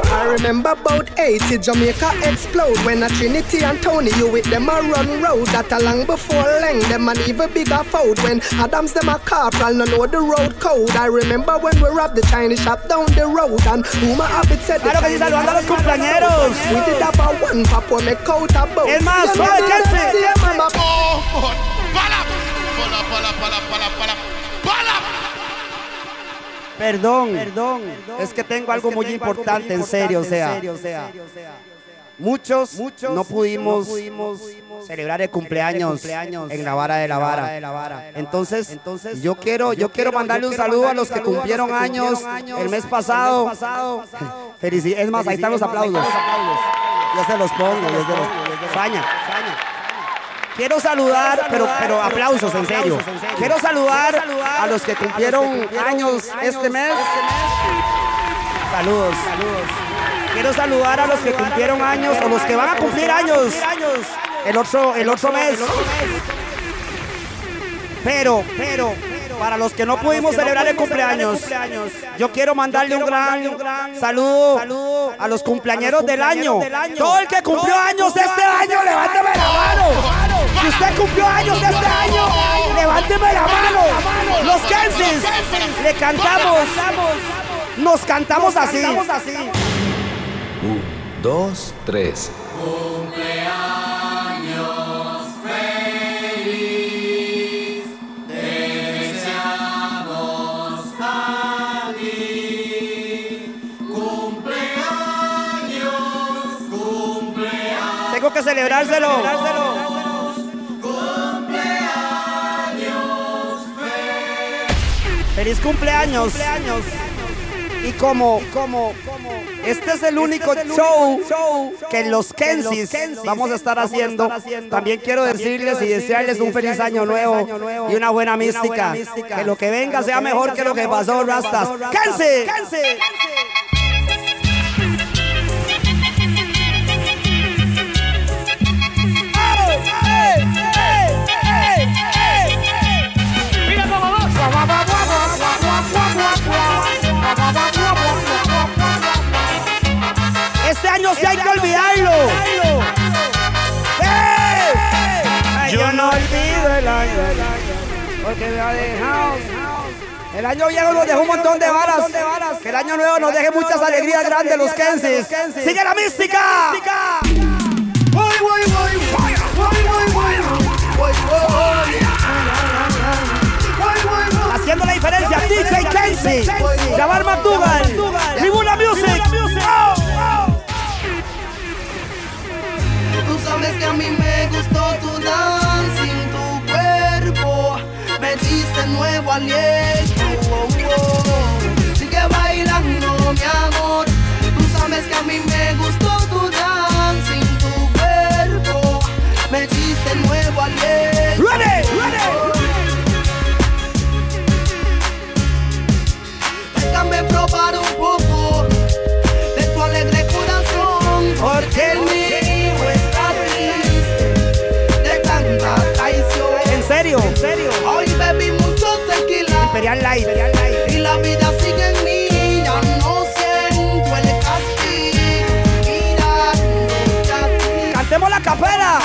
I remember about 80 Jamaica explode when a Trinity and Tony you with them a run road that a long before Lang them an even bigger fold when Adams them a corporal no know the road code I remember when we robbed the Chinese shop down the road and who my habit said the Claro que sí, saludando a los cumpleañeros. we did have a one pop when me coat a boat Es más, suave, Kelsey. Oh, God. Pala. Pala, pala, pala, pala, pala. Pala. Perdón, perdón. Es que tengo algo muy importante, en serio, o sea. Muchos, no pudimos, celebrar el cumpleaños, en la vara de la vara. Entonces, yo quiero, yo quiero mandarle un saludo a los que cumplieron años el mes pasado. Felicidades. Es más, ahí están los aplausos. Yo se los pongo, se los Faña. Quiero saludar, pero, pero aplausos, en serio. Quiero saludar a los que cumplieron años este mes. Saludos. Quiero saludar a los que cumplieron años o los que van a cumplir años el otro, el otro mes. Pero, pero, para los que no pudimos celebrar el cumpleaños, yo quiero mandarle un gran saludo a los cumpleañeros del año. Todo el que cumplió años este año, levánteme la mano. Si usted cumplió años este año, levánteme la mano. Los Kensis, le cantamos, nos cantamos así. Un, dos, tres. Que celebrárselo. Feliz cumpleaños. Y como, como, este es el único show que los Kensis vamos a estar haciendo, también quiero decirles y desearles un feliz año nuevo y una buena mística. Que lo que venga sea mejor que lo que pasó, Rastas. ¡Kensi! Este año sí hay que olvidarlo. Yo no olvido el año, porque me ha dejado. El año viejo nos dejó un montón de varas. Que el año nuevo nos deje muchas alegrías grandes los Kensis. ¡Sigue la mística! Haciendo la diferencia, DJ Kensi, Jabal McDougal, sabes que a mí me gustó tu dancing, tu cuerpo me diste nuevo aliento. oh, oh. Sigue bailando, mi amor. Tú sabes que a mí me gustó tu dancing, tu cuerpo me diste nuevo aliento. Ready, Déjame probar un poco de tu alegre corazón, porque tequila. Imperial Light. Y la vida sigue en mí, ya no siento el castigo. Cantemos la capela.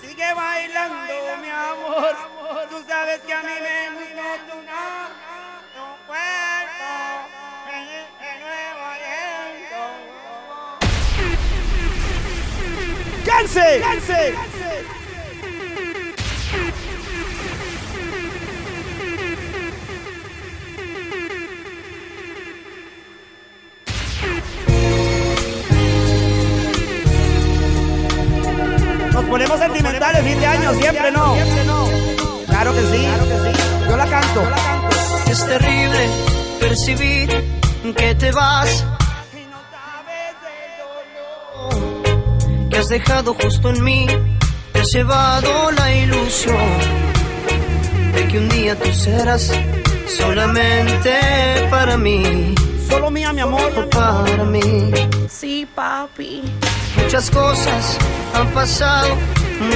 Sigue bailando, mi amor. Tú sabes que a mí me gusta tu cuerpo. ¡Canse! ¡Canse! Ponemos sentimentales fin de año, siempre no. Claro que sí. Yo la canto. Es terrible percibir que te vas. Que has dejado justo en mí, te has llevado la ilusión de que un día tú serás solamente para mí. Solo mía, mi amor. Para mí. Sí, papi. Muchas cosas han pasado,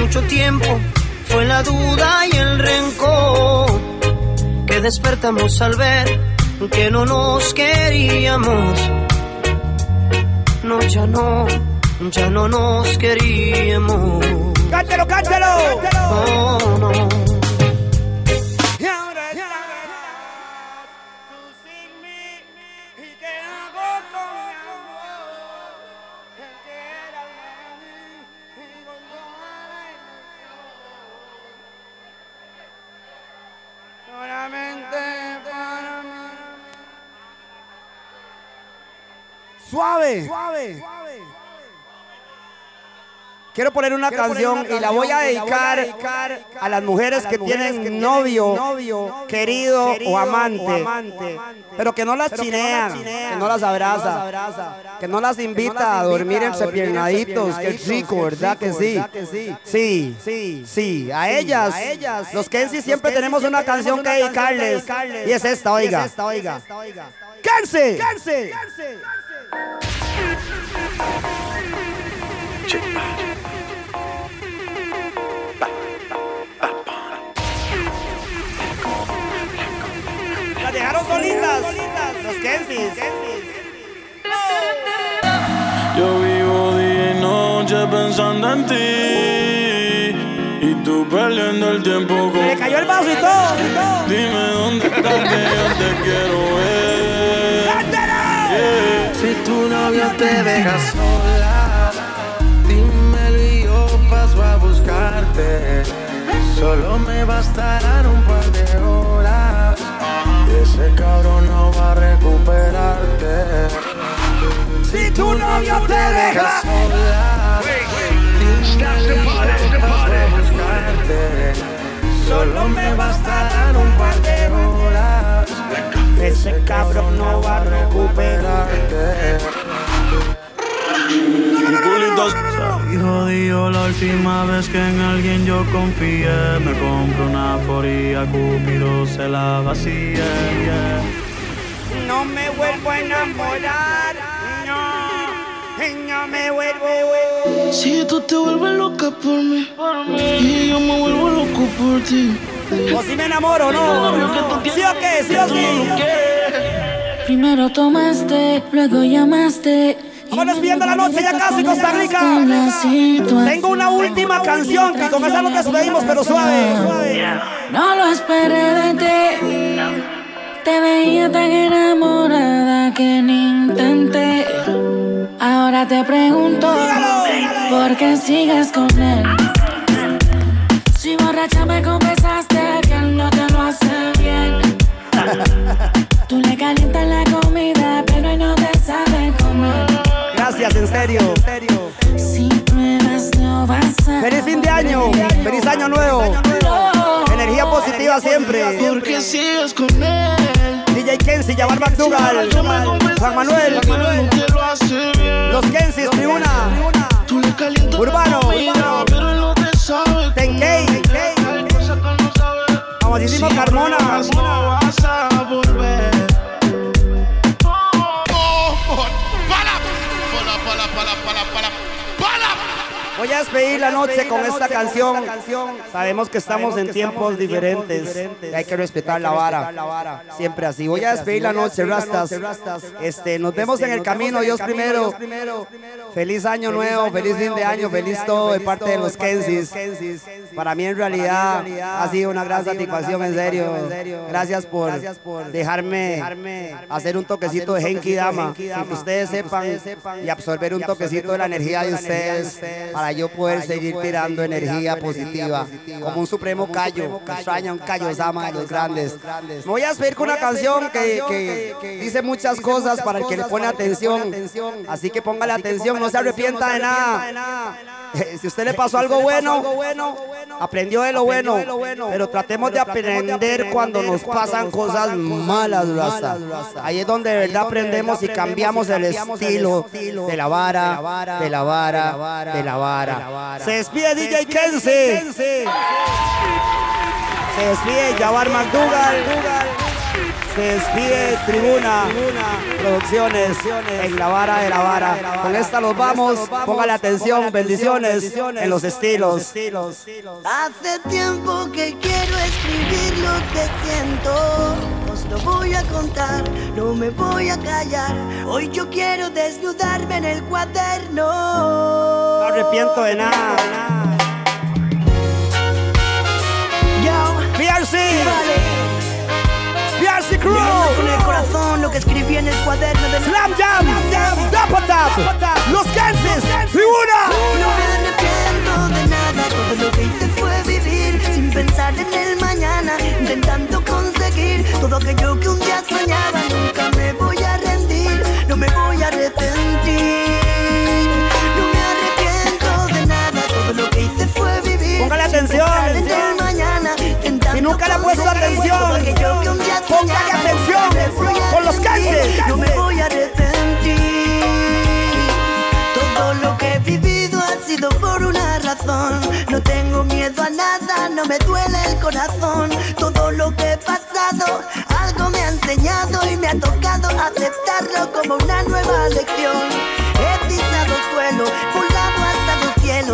mucho tiempo. Fue la duda y el rencor que despertamos al ver que no nos queríamos. No, ya no, ya no nos queríamos. ¡Cántelo, cántelo! Oh, no. Mí. Suave. Quiero poner una canción y la voy a dedicar a las mujeres que tienen novio, querido o amante, pero que no las chinean, que no las abraza, que no las invita a dormir en piernaditos, que es rico, ¿verdad que sí? Sí, sí, sí, a ellas, los Kensi siempre tenemos una canción que dedicarles y es esta, oiga. ¡Kensi! Las dejaron solitas, los Kensis. Yo vivo día y noche pensando en ti. Y tú perdiendo el tiempo con. Le cayó el vaso y todo. Dime dónde estás que yo te quiero ver. Yeah. Si tu novio te deja sola, dímelo y yo paso a buscarte. Solo me bastarán un par de horas. Y ese cabrón no va a recuperarte. Si tu novio te deja sola, dímelo y yo paso a buscarte. Solo me bastarán un par de horas. Ese cabrón no va a recuperarte. Y jodido la última vez que en alguien yo confié. Me compro una foría, Cupido se la vacía. yeah. No me vuelvo a enamorar. No, y no me vuelvo. Si tú te vuelves loca por mí, y yo me vuelvo loco por ti. O si me enamoro, no. ¿Sí o qué? ¿Sí o sí? Primero tomaste, luego llamaste. Vamos despidiendo la noche ya casi Costa Rica. Tengo una última canción y con esa nos despedimos, pero suave. No lo esperé de ti. Te veía tan enamorada que ni intenté. Ahora te pregunto por qué sigues con él. Si borracha me confesaste que él no te lo hace bien. Tú le calientas la comida, pero él no te sabe comer. Gracias, en serio. Si pruebas no vas a Feliz fin de año. Feliz año nuevo. Energía positiva siempre. Porque sigues con él. DJ Kensi, Yabar McDougall, Juan Manuel, los Kensis, Tribuna, Urbano, Tenkei, famosísimo Si Carmona. Voy a despedir la noche con esta canción. Sabemos que estamos en tiempos diferentes hay que respetar la vara. Siempre así. Voy a despedir la noche, Rastas. Este, nos vemos en el camino, Dios primero. Feliz año nuevo, feliz fin de año, feliz todo de parte de los Kensis. Para mí en realidad ha sido una gran satisfacción, en serio. Gracias por dejarme hacer un toquecito de Genki Dama, sin que ustedes sepan y absorber un toquecito de la energía de ustedes para yo poder seguir tirando energía positiva, como un supremo callo, que extraña un callo Sama de los grandes. Me voy a despedir con una canción que, que dice muchas cosas para el que le pone atención, así que póngale atención, no se arrepienta de nada. Si usted le pasó algo bueno, aprendió de lo bueno, pero tratemos de aprender cuando nos pasan cosas malas. Ahí es donde de verdad aprendemos y cambiamos el estilo de la vara, de la vara, de la vara. Se despide DJ Kense. Se despide Jawar McDougall. Se despide Tribuna Producciones en la vara de la vara. Con esta nos vamos. Póngale atención. Bendiciones en los estilos. Hace tiempo que quiero escribir lo que siento. Os lo voy a contar, no me voy a callar. Hoy yo quiero desnudarme en el cuaderno. No arrepiento de nada. PRC. PRC Crew. Con el corazón lo que escribí en el cuaderno de Slam Jam. Dapper Tap. Los Kansas. Tribuna. No me arrepiento de nada, todo lo que hice fue vivir sin pensar en el mañana, intentando conseguir todo aquello que un día soñaba. Nunca me voy a rendir, no me voy a arrepentir. Nunca le puesto atención. Póngale atención con los cánceres. No me voy a arrepentir. Todo lo que he vivido ha sido por una razón. No tengo miedo a nada, no me duele el corazón. Todo lo que he pasado, algo me ha enseñado y me ha tocado aceptarlo como una nueva lección. He pisado suelo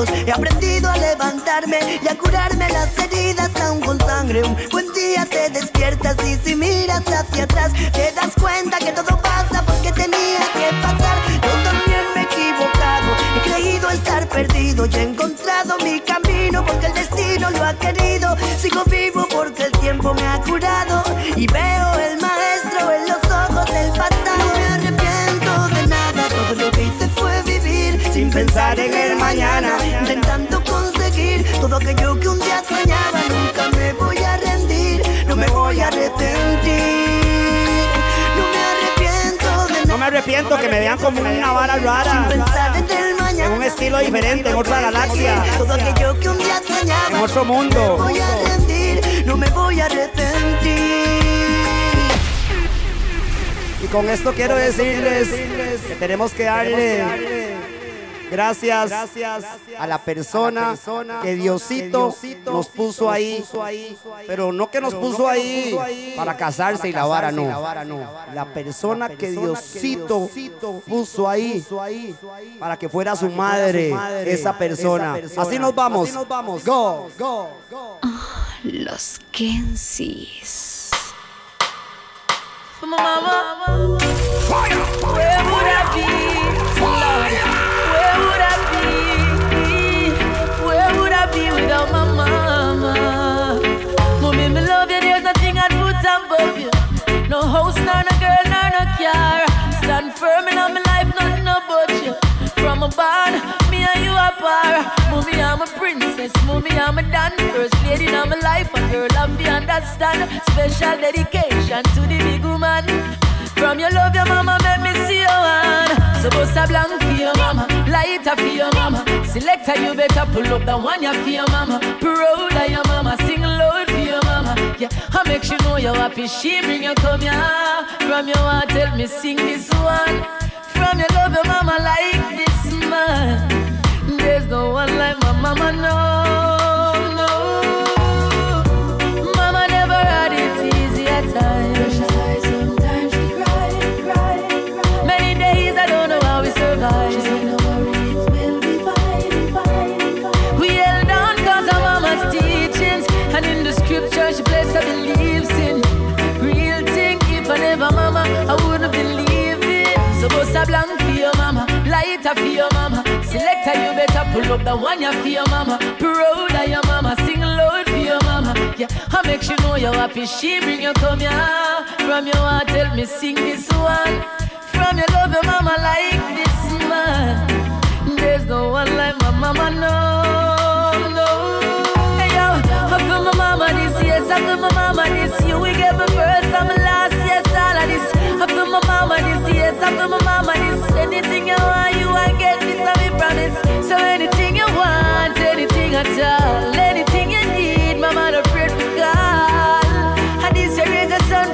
he aprendido a levantarme y a curarme las heridas aún con sangre. Un buen día te despiertas y si miras hacia atrás te das cuenta que todo pasa porque tenía que pasar. Yo también me he equivocado, he creído estar perdido y he encontrado mi camino porque el destino lo ha querido. Sigo vivo porque el tiempo me ha curado y veo el maestro en los ojos del pasado. No me arrepiento de nada, todo lo que hice fue vivir sin pensar en el mañana, arrepiento que me vean como una vara rara. En un estilo diferente, en otra galaxia. Todo aquello que un día soñaba. En otro mundo. voy a rendir, no me voy a arrepentir. Y con esto quiero decirles que tenemos que darle gracias a la persona que Diosito nos puso ahí. Pero no que nos puso ahí para casarse y la vara, no. La persona que Diosito puso ahí para que fuera su madre, esa persona. Así nos vamos. Go, go, go. Los Kensis. For my mama. Where would I be? Be without my mama? Mommy, me love you. There's nothing I'd put above you. No house, nor no girl, nor no car. Stand firm in all my life, nothing about you. From a barn, me and you are par. Mommy, I'm a princess. Mommy, I'm a dan. First lady in my life, and girl, I feel understand. Special dedication to the big woman. From your love, your mama make me see your hand. So bust a blank for your mama, lighter for your mama. Selector, you better pull up the one you for your mama. Proud of your mama, sing loud for your mama. Yeah, I make sure know you're happy. She bring you come here. From your heart, tell me sing this one. From your love, your mama like this man. There's no one like my mama, no, lighter for your mama. Selector, you better pull up the one you for your mama. Proud of your mama, sing loud for your mama. Yeah, I make sure know you're happy. She bring you come here. From your heart, tell me sing this one. From your love, your mama like this man. There's no one like my mama, no, no. Hey yo, I feel my mama this, yes, I feel my mama this. You we get my first my last, yes, all of this. I feel my mama this, yes, I feel my mama this. Anything you want So anything you want, anything at all, anything you need, my mother pray for God. And this here is a sun.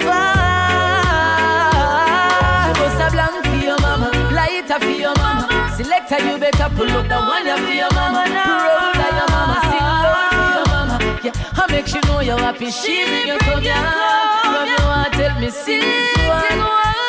Bust a blank for your mama, lighter for your mama. Selector, you better pull up the one you for your mama. Proud of your mama, sing loud for your mama. Yeah, I make sure know you're happy. She bring you come here. From your heart, tell me sing one.